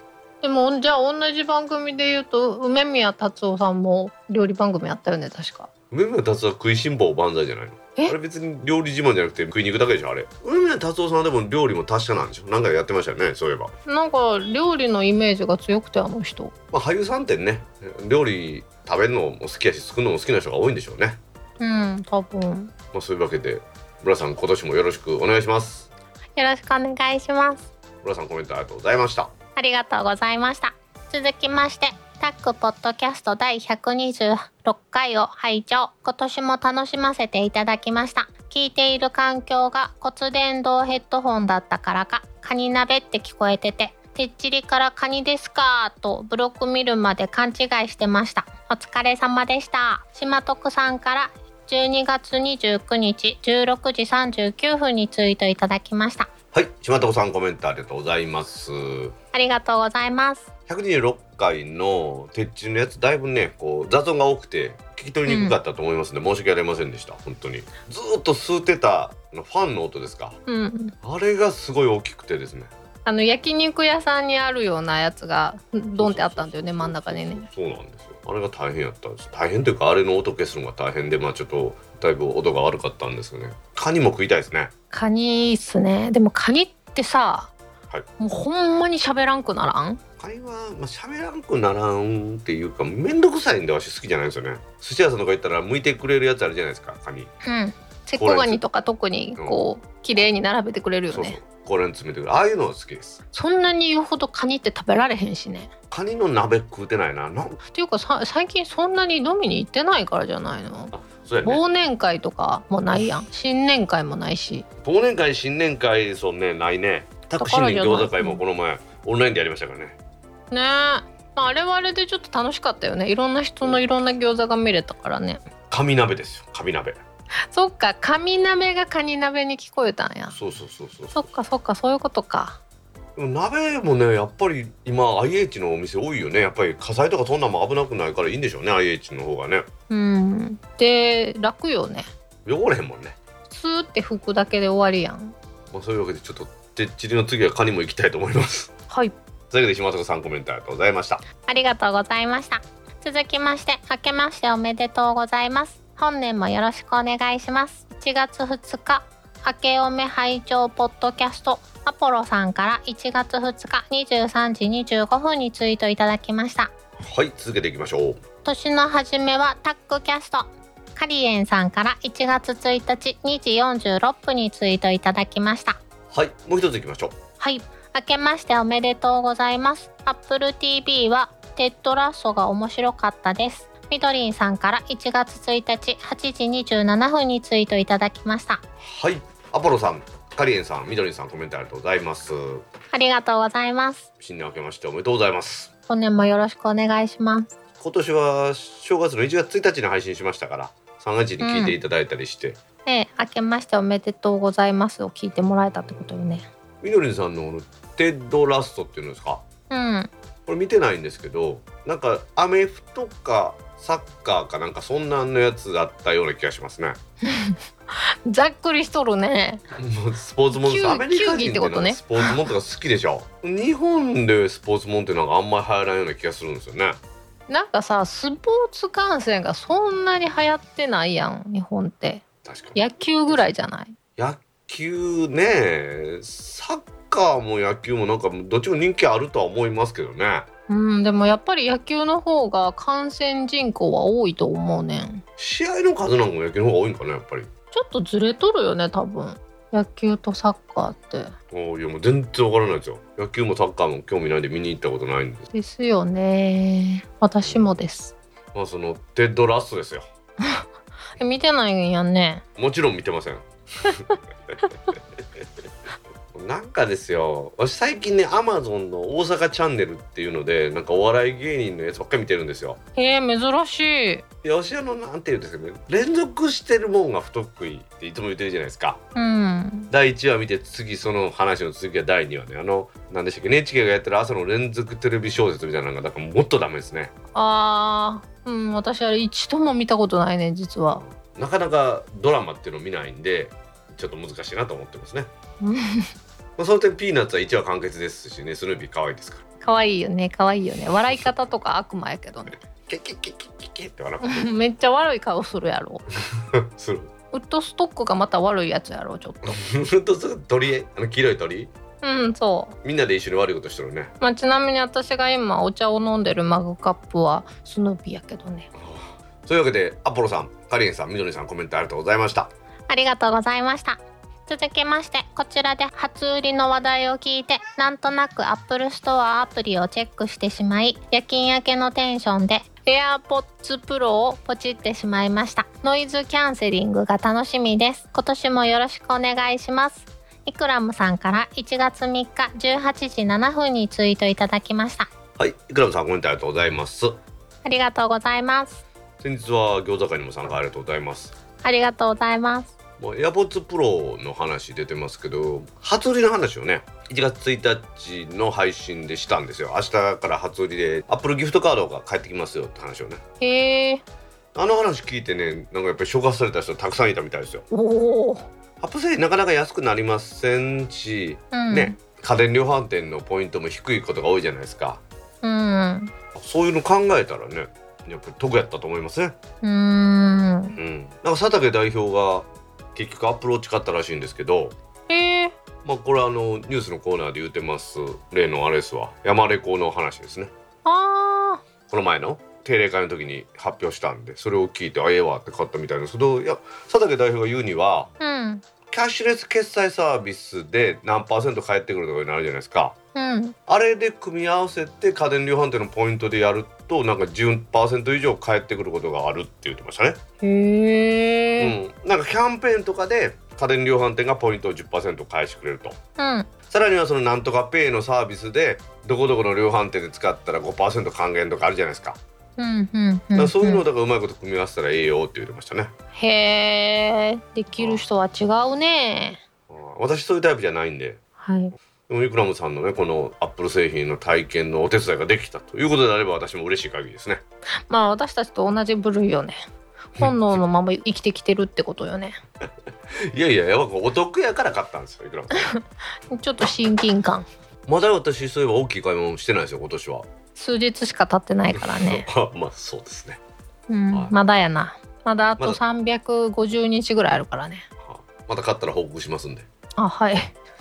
でもじゃあ同じ番組で言うと梅宮達夫さんも料理番組やったよね確か。梅宮達夫は食いしん坊万歳じゃないの？え？あれ別に料理自慢じゃなくて食いに行くだけでしょあれ。梅宮達夫さんはでも料理も達者なんでしょ？なんかやってましたよねそういえば、なんか料理のイメージが強くてあの人。まあ、俳優さんってね料理食べるのも好きやし作るのも好きな人が多いんでしょうね、うん多分。まあ、そういうわけで村さん今年もよろしくお願いします。よろしくお願いします。村さんコメントありがとうございましたありがとうございました。続きまして、タックポッドキャスト第126回を拝聴。今年も楽しませていただきました。聞いている環境が骨伝導ヘッドホンだったからか、カニ鍋って聞こえてて、てっちりからカニですかとブロック見るまで勘違いしてました。お疲れ様でした。島徳さんから12月29日16時39分にツイートいただきました。はい島田さんコメントありがとうございます。ありがとうございます。126回の鉄柱のやつだいぶねこう雑音が多くて聞き取りにくかったと思いますので、申し訳ありませんでした。本当に。ずーっと吸ってたファンの音ですか。うん。あれがすごい大きくてですね。あの焼肉屋さんにあるようなやつがドンってあったんだよね真ん中にね。そうなんです。よあれが大変やったんです。大変というかあれの音消すのが大変でまあちょっとだいぶ音が悪かったんですよね。カニも食いたいですね。カニっすね。でもカニってさ、はい。もうほんまに喋らんくならん？カニはまあ喋らんくならんっていうかめんどくさいんでわし好きじゃないんですよね。寿司屋さんとか行ったら剥いてくれるやつあるじゃないですかカニ。うん。セコガニとか特にこう綺麗に並べてくれるよそうそう。ねこれに詰めてくる。ああいうのは好きです。そんなに言うほどカニって食べられへんしね。カニの鍋食うてないな。なんっていうかさ最近そんなに飲みに行ってないからじゃないの？あそうやね。忘年会とかもないやん。新年会もないし。忘年会新年会そうねないね。タクシーの餃子会もこの前オンラインでやりましたからね。ね。え、まあ、あれはあれでちょっと楽しかったよね。いろんな人のいろんな餃子が見れたからね。神鍋ですよ。神鍋 [LAUGHS] そっか神鍋がカニ鍋に聞こえたんや。そうそうそうそうそっかそっかそういうことか。鍋もねやっぱり今 IH のお店多いよね。やっぱり火災とかそんなんも危なくないからいいんでしょうね IH の方がね。うん。で楽よね。汚れへんもんね、スーって拭くだけで終わりやん。まあ、そういうわけでちょっとてっちりの次はカニも行きたいと思います。はい。というわけで島坂さんコメントありがとうございました。ありがとうございました。続きまして、明けましておめでとうございます。本年もよろしくお願いします。1月2日、明けおめ拝聴ポッドキャスト、アポロさんから1月2日23時25分にツイートいただきました。はい続けていきましょう年の初めはタックキャスト。カリエンさんから1月1日2時46分にツイートいただきました。はいもう一ついきましょうはい。明けましておめでとうございます。Apple TV はテッドラッソが面白かったです。みどりんさんから1月1日8時27分にツイートいただきました。はいアポロさんカリエンさんみどりんさんコメントありがとうございますありがとうございます。新年明けましておめでとうございます本年もよろしくお願いします。今年は正月の1月1日に配信しましたから3月に聞いていただいたりして、ええ、明けましておめでとうございますを聞いてもらえたってことよね。みどりんさんのテッドラストっていうんですか？うん。これ見てないんですけどなんかアメフトかサッカーかなんかそんなんのやつだったような気がしますね。[LAUGHS] ざっくりしとるね。スポーツもんアメリカ人ってことね。スポーツもんとか好きでしょ。日本でスポーツもんってなんかあんまり流行らんような気がするんですよね。なんかさスポーツ観戦がそんなに流行ってないやん日本って。確かに。野球ぐらいじゃない？野球ねサッカーも野球もなんかどっちも人気あるとは思いますけどね。うんでもやっぱり野球の方が感染人口は多いと思うねん。試合の数なんかも野球の方が多いんかなやっぱり。ちょっとずれとるよね多分。野球とサッカーって。おいやもう全然わからないですよ。野球もサッカーも興味ないんで見に行ったことないんです。ですよね。私もです。まあそのテッドラストですよ。え [LAUGHS] 見てないんやんね。もちろん見てません [LAUGHS] なんかですよ私最近ねアマゾンの大阪チャンネルっていうのでなんかお笑い芸人のやつばっかり見てるんですよ。えー、珍しい。いや私あのなんて言うんですかね連続してるもんが不得意っていつも言ってるじゃないですか。うん。第1話見て次その話の続きは第2話ね。あの何でしたっけ NHK がやってる朝の連続テレビ小説みたいなのがだからもっとダメですね。あーうん私あれ一度も見たことないね実は。なかなかドラマっていうのを見ないんでちょっと難しいなと思ってますね [LAUGHS] まあその点ピーナッツは1話完結ですしねスヌーピー可愛いですから。可愛いよね可愛いよね。笑い方とか悪魔やけどね。ケケケケケケって笑うめっちゃ悪い顔するやろ。[LAUGHS] する。ウッドストックがまた悪いやつやろちょっと。ほんとすぐ鳥あの黄色い鳥？うんそう。みんなで一緒に悪いことしてるね。まあ、ちなみに私が今お茶を飲んでるマグカップはスヌーピーやけどね。そういうわけでアポロさんカリエンさんみどりさんコメントありがとうございました。ありがとうございました。続きまして、こちらで初売りの話題を聞いて、なんとなく Apple Store アプリをチェックしてしまい、夜勤明けのテンションで AirPods Pro をポチってしまいました。ノイズキャンセリングが楽しみです。今年もよろしくお願いします。イクラムさんから1月3日18時7分にツイートいただきました。はいイクラムさんコメントありがとうございますありがとうございます。先日は餃子会にも参加ありがとうございますありがとうございます。もう AirPods Pro の話出てますけど初売りの話をね1月1日の配信でしたんですよ。明日から初売りで Apple ギフトカードが返ってきますよって話をね。へえあの話聞いてねなんかやっぱり触発された人たくさんいたみたいですよ。おおアップル製品なかなか安くなりませんし、うん。ね家電量販店のポイントも低いことが多いじゃないですか。うん。そういうの考えたらねやっぱり得やったと思いますねうーん。うん。なんか佐竹代表が結局アップルウォッチ買ったらしいんですけどへえまあこれあのニュースのコーナーで言ってます例のあれですわ。山レコの話ですね。あこの前の定例会の時に発表したんでそれを聞いてあええわって買ったみたいですけどいや佐竹代表が言うにはうん。キャッシュレス決済サービスで何パーセント返ってくるとかになるじゃないですか。うん。あれで組み合わせて家電量販店のポイントでやるとなんか10%以上返ってくることがあるって言ってましたね、ーへえ、うん、なんかキャンペーンとかで家電量販店がポイントを10%返してくれると。うん。さらにはそのなんとかペイのサービスでどこどこの量販店で使ったら5%還元とかあるじゃないですか,、うん。うん。だからそういうのをだからうまいこと組み合わせたらええよって言ってましたね、へえできる人は違うね。うん。私そういうタイプじゃないんで。はいでもイクラムさんのねこのアップル製品の体験のお手伝いができたということであれば私も嬉しい限りですね。まあ私たちと同じ部類よね本能のまま生きてきてるってことよね。[LAUGHS] いやいややっぱお得やから買ったんですよイクラムさん。ちょっと親近感。まだ私そういえば大きい買い物してないですよ今年は。数日しか経ってないからね。[LAUGHS] まあそうですね、うんはい。まだやな。まだあとまだ。350日ぐらいあるからね。はあ。また買ったら報告しますんで。あはい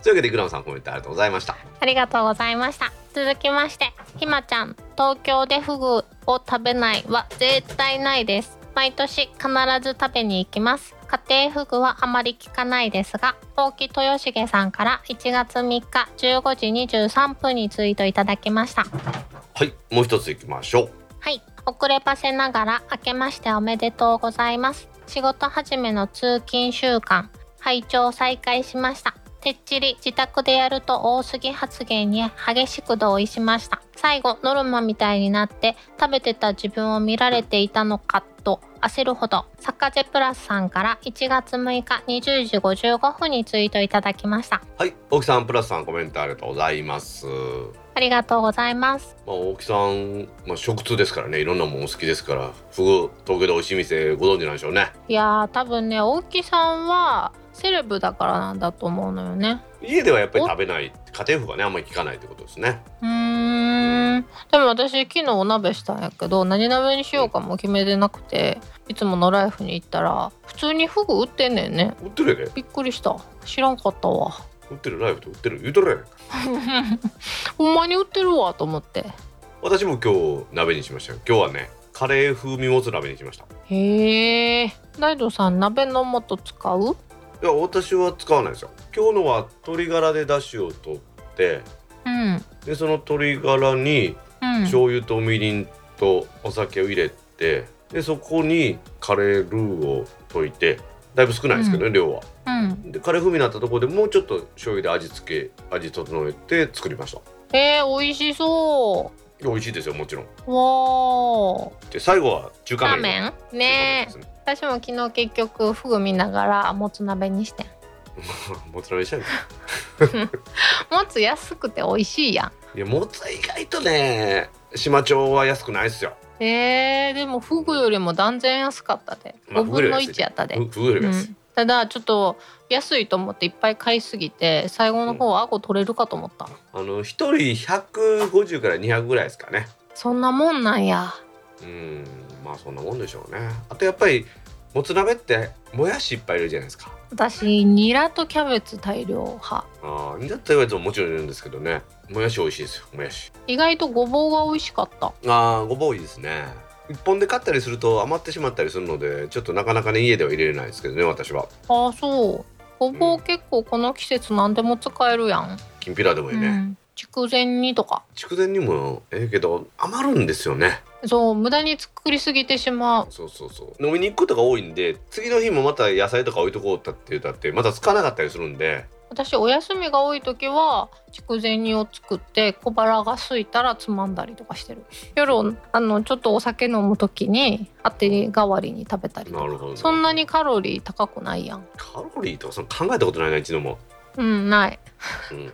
というわけでイクラムさんコメントありがとうございましたありがとうございました。続きまして、ひまちゃん、東京でフグを食べないは絶対ないです。毎年必ず食べに行きます。家庭フグはあまり聞かないですが、大木豊重さんから1月3日15時23分にツイートいただきました。はいもう一ついきましょうはい、遅ればせながら明けましておめでとうございます。仕事始めの通勤習慣、拝聴再開しました。てっちり自宅でやると多すぎ発言に激しく同意しました。最後、ノルマみたいになって食べてた自分を見られていたのかと焦るほど、サカゼプラスさんから1月6日20時55分にツイートいただきました。はい大木さんプラスさんコメントありがとうございますありがとうございます。まあ、大木さん、まあ、食通ですからねいろんなもんお好きですからフグ東京で美味しい店ご存知なんでしょうねいやー多分ね大木さんはセレブだからなんだと思うのよね。家ではやっぱり食べない家庭婦がねあんまり聞かないってことですね。うーん。でも私昨日お鍋したんやけど何鍋にしようかも決めてなくていつものライフに行ったら普通にフグ売ってんねんね。売ってるやで。びっくりした。知らんかったわ。売ってるライブで売ってる？言うとる。や [LAUGHS] んほんまに売ってるわと思って。私も今日鍋にしましたよ。今日はねカレー風味もつ鍋にしました。へえ大道さん鍋の素使う？いや私は使わないですよ。今日のは鶏ガラで出汁を取ってうん。でその鶏ガラにうん。醤油とみりんとお酒を入れてでそこにカレールーを溶いてだいぶ少ないですけどね、量は。うん。でカレー風味になったところでもうちょっと醤油で味付け味整えて作りました。えー、美味しそ美味しいですよもちろん。うわー。で最後は中華ラー麺メン？ね。え中華麺です私も昨日結局フグ見ながらもつ鍋にしてん。[LAUGHS] もつ鍋したいですもつ安くて美味しいやん。いやもつは意外とね島町は安くないっすよ。えー、でもフグよりも断然安かったで。5まあフグよ分のり安い。1やったで、ふふぐより安い、うん。ただちょっと安いと思っていっぱい買いすぎて最後の方顎取れるかと思った、あの一人150から200ぐらいですかね。そんなもんなんや。うんまあそんなもんでしょうね。あとやっぱりもつ鍋ってもやしいっぱいいるじゃないですか。私ニラとキャベツ大量派。ああだったらやつももちろんいるんですけどね。もやし美味しいですよもやし。意外とごぼうが美味しかった。ああごぼういいですね。一本で買ったりすると余ってしまったりするのでちょっとなかなかね家では入れれないですけどね私は。ああそう。ごぼう結構この季節何でも使えるやん、きん。ぴらでもいいね、うん筑前煮とか。筑前にもええけど余るんですよね。そう無駄に作りすぎてしまう。そうそうそう飲みに行くことが多いんで次の日もまた野菜とか置いとこうって言ったってまた使わなかったりするんで。私お休みが多い時は筑前煮を作って小腹が空いたらつまんだりとかしてる。夜あのちょっとお酒飲む時に当て代わりに食べたりなるほど、ね、そんなにカロリー高くないやん。カロリーとかその考えたことないな一度も、うんない。うん、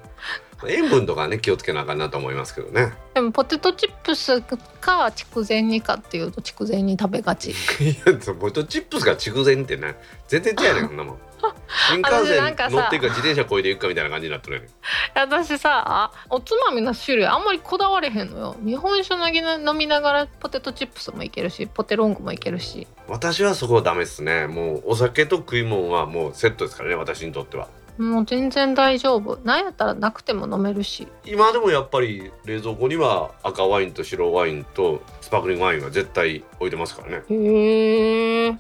塩分とかね気をつけなあかんなと思いますけどね。でもポテトチップスか筑前煮かっていうと筑前煮食べがち。いやポテトチップスが筑前ってね全然違うねんこんなもん。[LAUGHS] 新幹線乗っていくか自転車こいでいくかみたいな感じになってるやね私さおつまみの種類あんまりこだわれへんのよ。日本酒飲みな飲みながらポテトチップスもいけるしポテロングもいけるし。私はそこはダメですね。もうお酒と食い物はもうセットですからね私にとってはもう全然大丈夫。なんやったらなくても飲めるし。今でもやっぱり冷蔵庫には赤ワインと白ワインとスパークリングワインは絶対置いてますからね。へえ。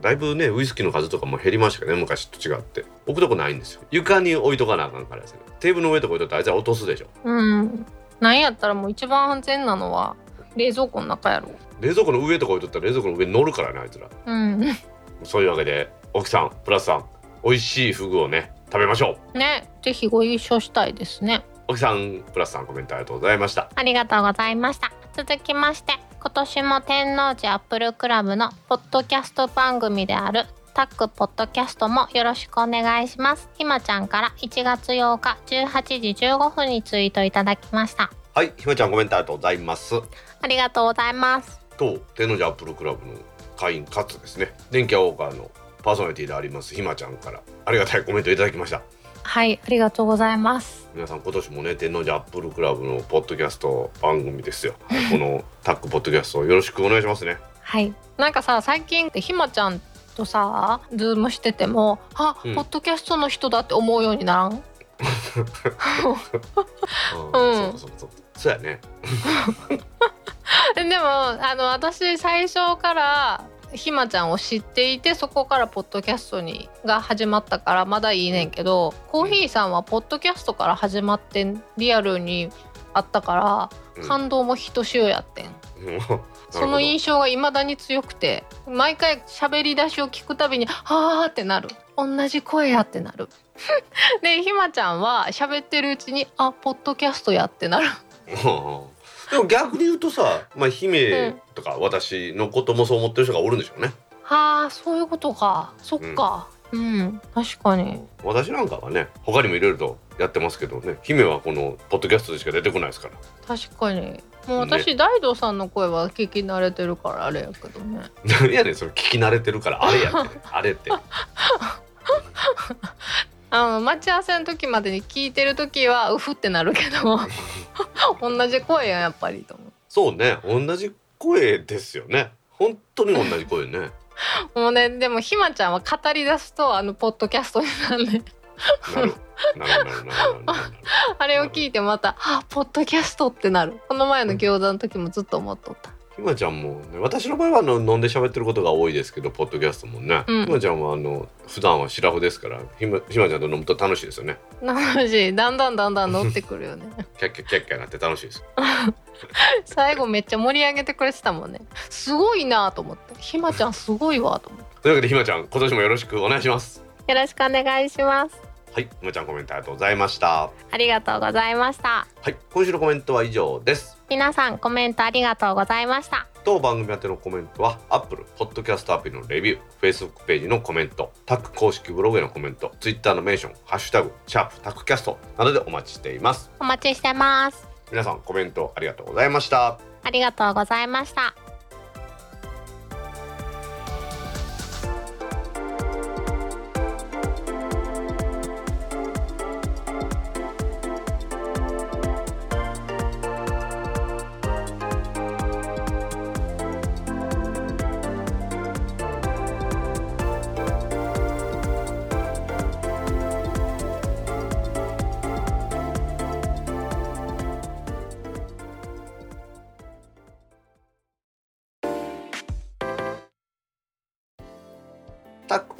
だいぶねウイスキーの数とかも減りましたけどね昔と違って。置くとこないんですよ。床に置いとかなあかんからですねテーブルの上とか置いとったらあいつは落とすでしょ。うん。なんやったらもう一番安全なのは冷蔵庫の中やろ。冷蔵庫の上とか置いとったら冷蔵庫の上に乗るからねあいつらうんそういうわけで奥さんプラスさん美味しいフグをね食べましょうねぜひご一緒したいですね奥さんプラスさんコメントありがとうございましたありがとうございました。続きまして、今年も天王寺アップルクラブのポッドキャスト番組であるタックポッドキャストもよろしくお願いします。ひまちゃんから1月8日18時15分にツイートいただきました。はいひまちゃんコメントありがとうございますありがとうございます。と天王寺アップルクラブの会員かつですね電気屋ウォーカーのパーソナリティでありますひまちゃんから。ありがたいコメントいただきました。はいありがとうございます。皆さん今年もね天王寺アップルクラブのポッドキャスト番組ですよ。この TAC ポッドキャストよろしくお願いしますね。はい。なんかさ最近ひまちゃんとさズームしててもあ、うん。ポッドキャストの人だって思うようにならん？うん。そうやね。[LAUGHS] でもあの私最初からひまちゃんを知っていてそこからポッドキャストにが始まったからまだいいねんけどコーヒーさんはポッドキャストから始まってリアルにあったからうん。感動もひとしおやってん、その印象が未だに強くて毎回喋り出しを聞くたびに「はあ」ってなる。同じ声やってなる。[LAUGHS] でひまちゃんは喋ってるうちに「あポッドキャストや」ってなる。[LAUGHS] でも逆に言うとさ、まあ、姫とか私のこともそう思ってる人がおるんでしょうね。はあそういうことか。そっか。うん、確かに。私なんかはね他にもいろいろとやってますけどね。姫はこのポッドキャストでしか出てこないですから。確かに。もう私、大道さんの声は聞き慣れてるからあれやけどね。何やねんそれ。聞き慣れてるから。あれやって。[LAUGHS] あれって。[LAUGHS] あの待ち合わせの時までに聞いてる時はうふってなるけど。[LAUGHS] 同じ声やんやっぱりと思う。そうね。同じ声ですよね。本当に同じ声ね。もうねでもひまちゃんは語り出すとあのポッドキャストになるねなる。なるなるなるなるなるなる。[LAUGHS] あれを聞いてまた「あポッドキャスト」ってなる。この前の餃子の時もずっと思っとったひまちゃんも、ね、私の場合はあの飲んで喋ってることが多いですけどポッドキャストもね、うん。ひまちゃんはあの普段はシラフですからひまひまちゃんと飲むと楽しいですよね。楽しい。だんだんだんだん乗ってくるよね。[LAUGHS] キャッキャッキャッキャなって楽しいです。[LAUGHS] 最後めっちゃ盛り上げてくれてたもんね。すごいなと思って。ひまちゃんすごいわと思って。というわけでひまちゃん今年もよろしくお願いします。よろしくお願いします。はいひまちゃんコメントありがとうございましたありがとうございました。はい今週のコメントは以上です皆さんコメントありがとうございました。当番組宛てのコメントは Apple Podcast アプリのレビュー Facebook ページのコメントタック公式ブログへのコメント Twitter のメンション「ハッシュタグシャープタックキャスト」などでお待ちしていますお待ちしてます。皆さんコメントありがとうございましたありがとうございました。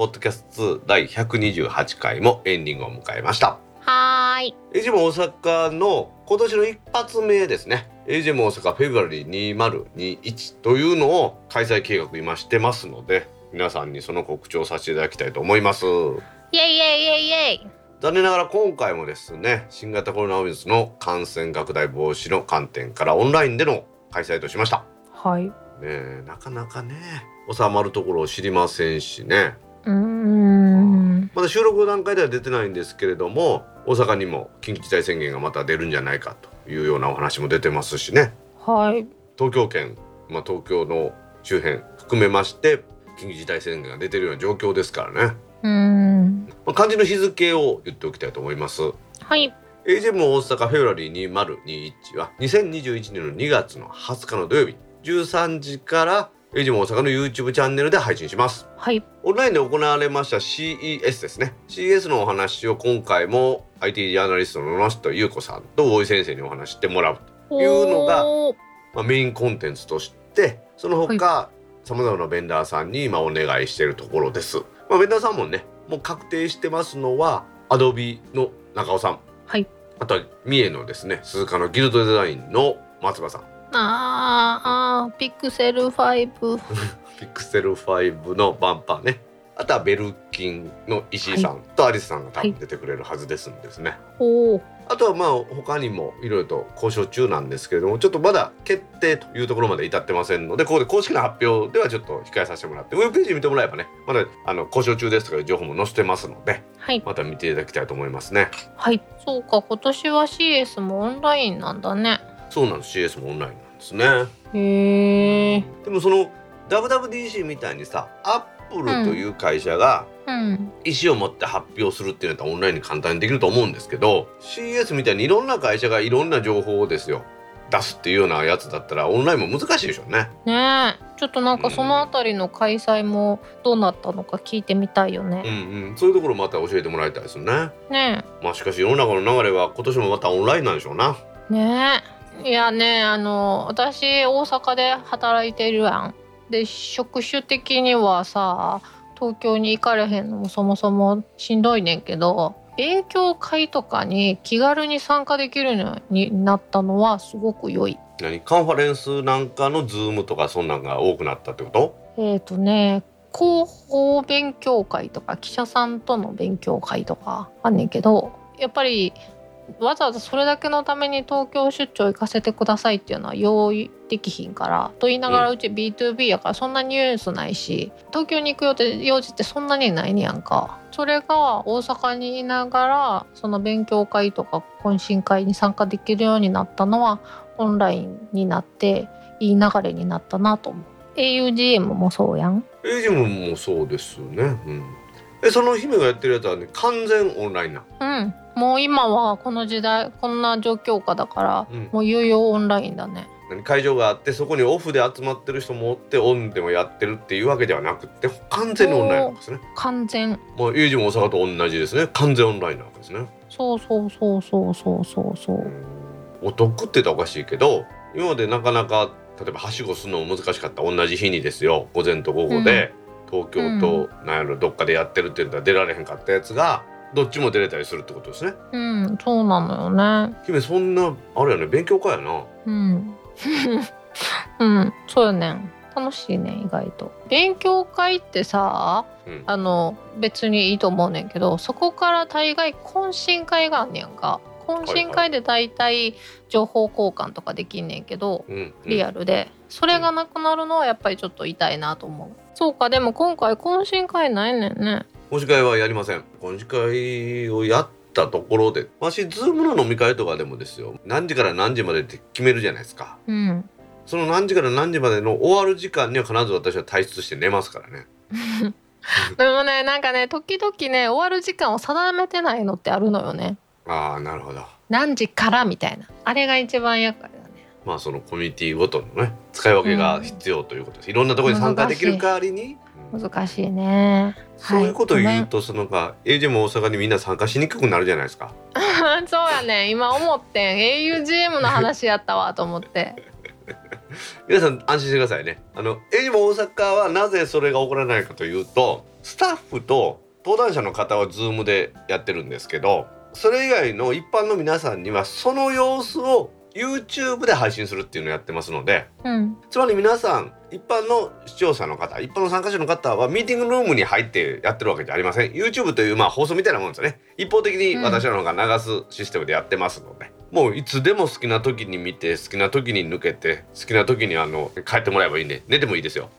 ポッドキャスト2第128回もエンディングを迎えました。はーい。エイジム大阪の今年の一発目ですね。エイジム大阪フェブラリー2021というのを開催計画今してますので皆さんにその告知をさせていただきたいと思います。イェイイェイイェイイェイ。残念ながら今回もですね新型コロナウイルスの感染拡大防止の観点からオンラインでの開催としました。はい。ねえなかなかね収まるところを知りませんしねうーん。まだ収録段階では出てないんですけれども大阪にも緊急事態宣言がまた出るんじゃないかというようなお話も出てますしね。はい。東京圏、まあ、東京の周辺含めまして緊急事態宣言が出てるような状況ですからね、うーん。まあ、漢字の日付を言っておきたいと思います。はい。AGM 大阪フェブラリー2021は2021年の2月の20日の土曜日13時から AGM 大阪の YouTube チャンネルで配信します。はい。オンラインで行われました CES ですね。CES のお話を今回も IT ジャーナリストの野下優子さんと大井先生にお話してもらうというのがまあ、メインコンテンツとしてその他さまざまなベンダーさんに今お願いしているところです。まあ、ベンダーさんもねもう確定してますのは Adobe の中尾さん。はい。あとは三重のですね鈴鹿のギルドデザインの松葉さんあーあーピクセル5 [LAUGHS] ピクセル5のバンパーねあとはベルキンの石井さんとアリスさんが多分出てくれるはずですんですね。おおあとはまあ他にもいろいろと交渉中なんですけれどもちょっとまだ決定というところまで至ってませんのでここで公式な発表ではちょっと控えさせてもらってウェブページ見てもらえばねまだあの交渉中ですとかいう情報も載せてますのではい。また見ていただきたいと思いますねはいそうか、今年は CS もオンラインなんだね。そうなんです CS もオンラインなんですねへえ。でもその WWDC みたいにさアップルという会社がうん。意思を持って発表するっていうのはオンラインに簡単にできると思うんですけど CS みたいにいろんな会社がいろんな情報をですよ出すっていうようなやつだったらオンラインも難しいでしょうねねえ。ちょっとなんかそのあたりの開催もどうなったのか聞いてみたいようんね。うん、そういうところまた教えてもらいたいですね。ねまあしかし世の中の流れは今年もまたオンラインなんでしょうな。え。ねえ。いやね、あの、私大阪で働いてるやん。で、職種的にはさ、東京に行かれへんのもそもそもしんどいねんけど、勉強会とかに気軽に参加できるようになったのはすごく良い。何？カンファレンスなんかのズームとかそんなんが多くなったってこと？えっ、とね広報勉強会とか記者さんとの勉強会とかあんねんけどやっぱりわざわざそれだけのために東京出張行かせてくださいっていうのは用意できひんからと言いながらううち B2B やからそんなニュースないし東京に行く予定用事ってそんなにないねやんかそれが大阪にいながらその勉強会とか懇親会に参加できるようになったのはオンラインになっていい流れになったなと思う augm もそうやんエイジムもそうですね。うん。えその姫がやってるやつはね完全オンラインな。うんもう今はこの時代こんな状況下だからうん。もう有用オンラインだね何会場があってそこにオフで集まってる人もおってオンでもやってるっていうわけではなくって完全にオンラインなんですね。完全もうエイジム大阪と同じですね。完全オンラインなわけですね。そうそうそうそうそうそうそううんお得って言ったらおかしいけど今までなかなか例えばはしごするのも難しかった同じ日にですよ午前と午後で、東京となんやろどっかでやってるって言ったら出られへんかったやつがどっちも出れたりするってことですね。うんそうなのよね。姫そんなあれやね勉強会やな。うん。[LAUGHS] うんそうよね。ん楽しいねん意外と。勉強会ってさうん。あの別にいいと思うねんけどそこから大概懇親会があんねやんか。懇親会で大体情報交換とかできんねんけど、うんうん。リアルで。それがなくなるのはやっぱりちょっと痛いなと思うそうかでも今回懇親会ないねんね懇親会はやりません。懇親会をやったところでわしズームの飲み会とかでもですよ何時から何時までって決めるじゃないですか。うんその何時から何時までの終わる時間には必ず私は退出して寝ますからね。[LAUGHS] でもねなんかね時々ね終わる時間を定めてないのってあるのよねああなるほど。何時からみたいなあれが一番厄介まあそのコミュニティごとのね使い分けが必要ということです。いろんなところに参加できる代わりに、うん難しいね。そういうことをはい言うとそのが AJ も大阪にみんな参加しにくくなるじゃないですか。[LAUGHS] そうやね。今思ってん。augm の話やったわと思って。[LAUGHS] 皆さん安心してくださいね。あのも大阪はなぜそれが起こらないかというとスタッフと登壇者の方は Zoom でやってるんですけどそれ以外の一般の皆さんにはその様子を YouTube で配信するっていうのをやってますのでうん。つまり皆さん一般の視聴者の方一般の参加者の方はミーティングルームに入ってやってるわけじゃありません。YouTube というまあ放送みたいなもんですよね。一方的に私らの方が流すシステムでやってますので、もういつでも好きな時に見て好きな時に抜けて好きな時にあの帰ってもらえばいいんで寝てもいいですよ。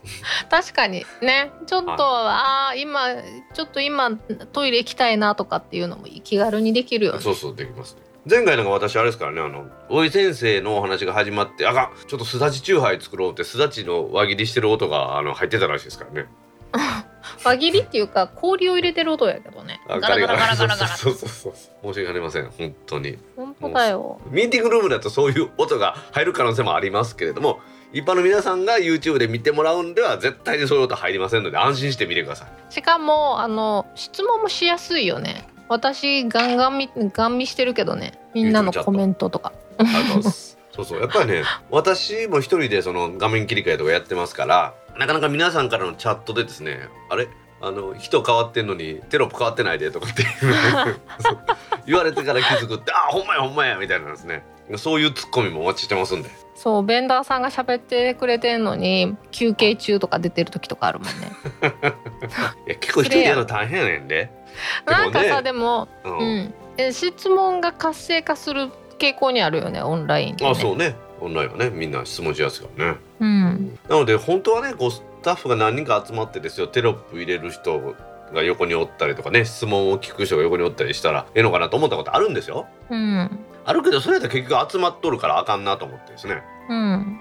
確かに。ね。ちょっと、はい。ああ今ちょっと今トイレ行きたいなとかっていうのも気軽にできるよね。そうそうできます前回なんか私あれですからねあの大井先生のお話が始まってあかん。ちょっとすだちチューハイ作ろうってすだちの輪切りしてる音があの入ってたらしいですからね。[LAUGHS] 輪切りっていうか氷を入れてる音やけどね。あガラガラガラガラ。ガラそうそうそうそう申し訳ありません。本当に。本当だよ。ミーティングルームだとそういう音が入る可能性もありますけれども一般の皆さんが YouTube で見てもらうんでは絶対にそういう音入りませんので安心して見てください。しかもあの質問もしやすいよね私ガンガン見ガン見してるけどね。みんなのコメントとか。ありがと。うございますそうそう。やっぱりね私も一人でその画面切り替えとかやってますからなかなか皆さんからのチャットでですねあれ？あの人変わってんのにテロップ変わってないでとかって [LAUGHS] 言われてから気づくってあほんまやほんまやみたいなんですねそういうツッコミもお待ちしてますんで。そうベンダーさんが喋ってくれてんのに休憩中とか出てる時とかあるもんね。[LAUGHS] いや結構一人でやるの大変やねんで。[LAUGHS] なんかさでも、ううん。ん、え質問が活性化する傾向にあるよねオンラインで、ね、あそうね。オンラインはねみんな質問しやすいからね。うん。なので本当はねこうスタッフが何人か集まってですよ。テロップ入れる人が横におったりとかね質問を聞く人が横におったりしたらええのかなと思ったことあるんですよ。うんあるけどそれやったら結局集まっとるからあかんなと思ってですね、うん。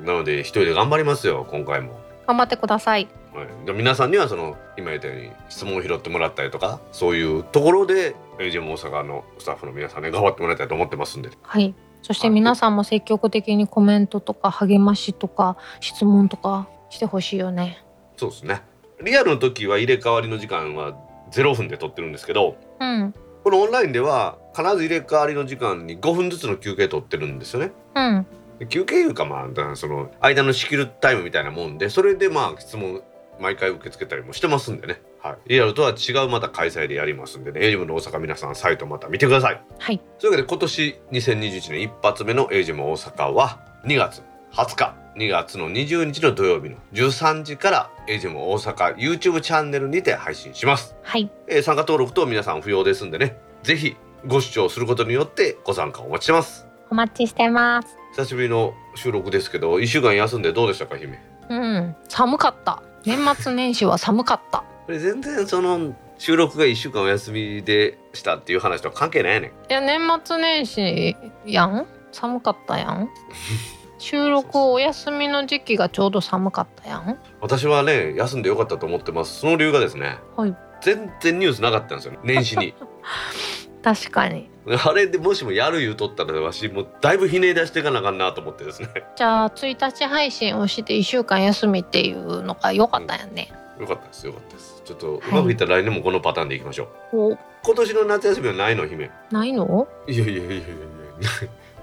うん、なので一人で頑張りますよ今回も、頑張ってください。はい、で皆さんにはその今言ったように質問を拾ってもらったりとかそういうところで AGM 大阪のスタッフの皆さんに頑張ってもらいたいと思ってますんで。はい。そして皆さんも積極的にコメントとか励ましとか質問とかしてほしいよね。そうですね。リアルの時は入れ替わりの時間は0分で撮ってるんですけどうん。このオンラインでは必ず入れ替わりの時間に5分ずつの休憩取ってるんですよね。うん。で休憩いうかまあその間の仕切るタイムみたいなもんでそれでまあ質問毎回受け付けたりもしてますんでね、はい、リアルとは違うまた開催でやりますんでね。AGM の大阪皆さんサイトまた見てください。はい。というわけで今年2021年一発目の AGM 大阪は2月20日。2月の20日の土曜日の13時から AGM 大阪 YouTube チャンネルにて配信します。はい。えー参加登録と皆さん不要ですんでね。ぜひご視聴することによってご参加お待ちしてます。お待ちしてます。久しぶりの収録ですけど1週間休んでどうでしたか姫？うん寒かった。年末年始は寒かった。これ全然その収録が1週間お休みでしたっていう話とは関係ないやねん。いや年末年始やん？寒かったやん？[LAUGHS] 収録お休みの時期がちょうど寒かったやん？私はね休んでよかったと思ってます。その理由がですねはい。全然ニュースなかったんですよ年始に [LAUGHS] 確かに。あれでもしもやる言うとったらわしもうだいぶひねり出していかなあかんなと思ってですね。じゃあ1日配信をして1週間休みっていうのが良かったんやね、よかったですよかったです。ちょっとうまくいったら来年もこのパターンでいきましょう、お今年の夏休みはないの姫？ないの？いやいやいやいやいや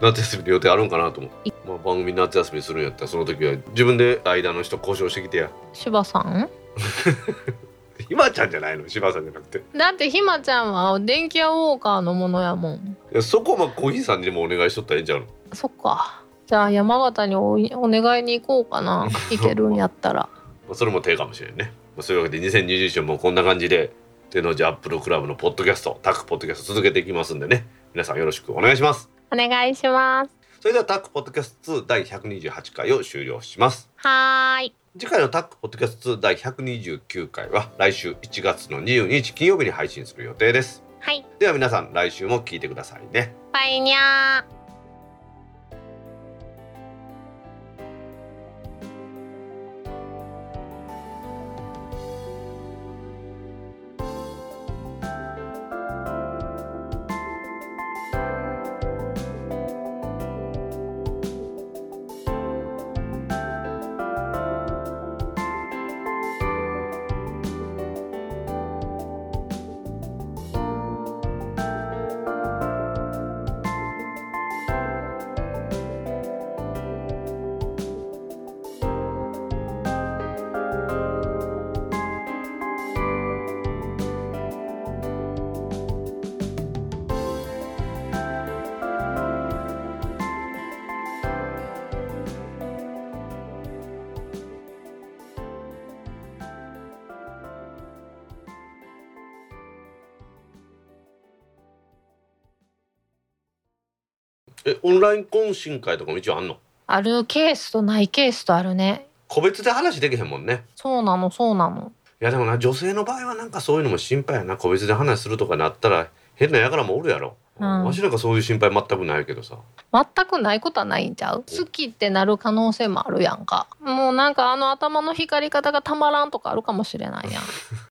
夏休みの予定あるんかなと思って、まあ、番組夏休みするんやったらその時は自分で間の人交渉してきてや。柴さん？[LAUGHS] ひまちゃんじゃないの？柴さんじゃなくて。だってひまちゃんは電気屋ウォーカーのものやもん。いやそこはまあコーヒーさんにでもお願いしとったらええんちゃうの？そっか。じゃあ山形におお願いに行こうかな。[LAUGHS] 行けるんやったら。まあそれも手かもしれんね、まあ、そういうわけで2021年もこんな感じで手のジャップルクラブのポッドキャストタックポッドキャスト続けていきますんでね。皆さんよろしくお願いします。お願いします。それではタックポッドキャスト2第128回を終了します。はーい。次回のタックポッドキャスト2第129回は来週1月の22日金曜日に配信する予定ですはい。では皆さん来週も聞いてくださいねバイニャー。オンライン懇親会とかも一応あんの？あるケースとないケースとあるね。個別で話できへんもんね。そうなのそうなの。いやでもな女性の場合はなんかそういうのも心配やな個別で話するとかなったら変な輩もおるやろ、うん。わしなんかそういう心配全くないけどさ。全くないことはないんちゃう？好きってなる可能性もあるやんか。もうなんかあの頭の光り方がたまらんとかあるかもしれないやん [LAUGHS]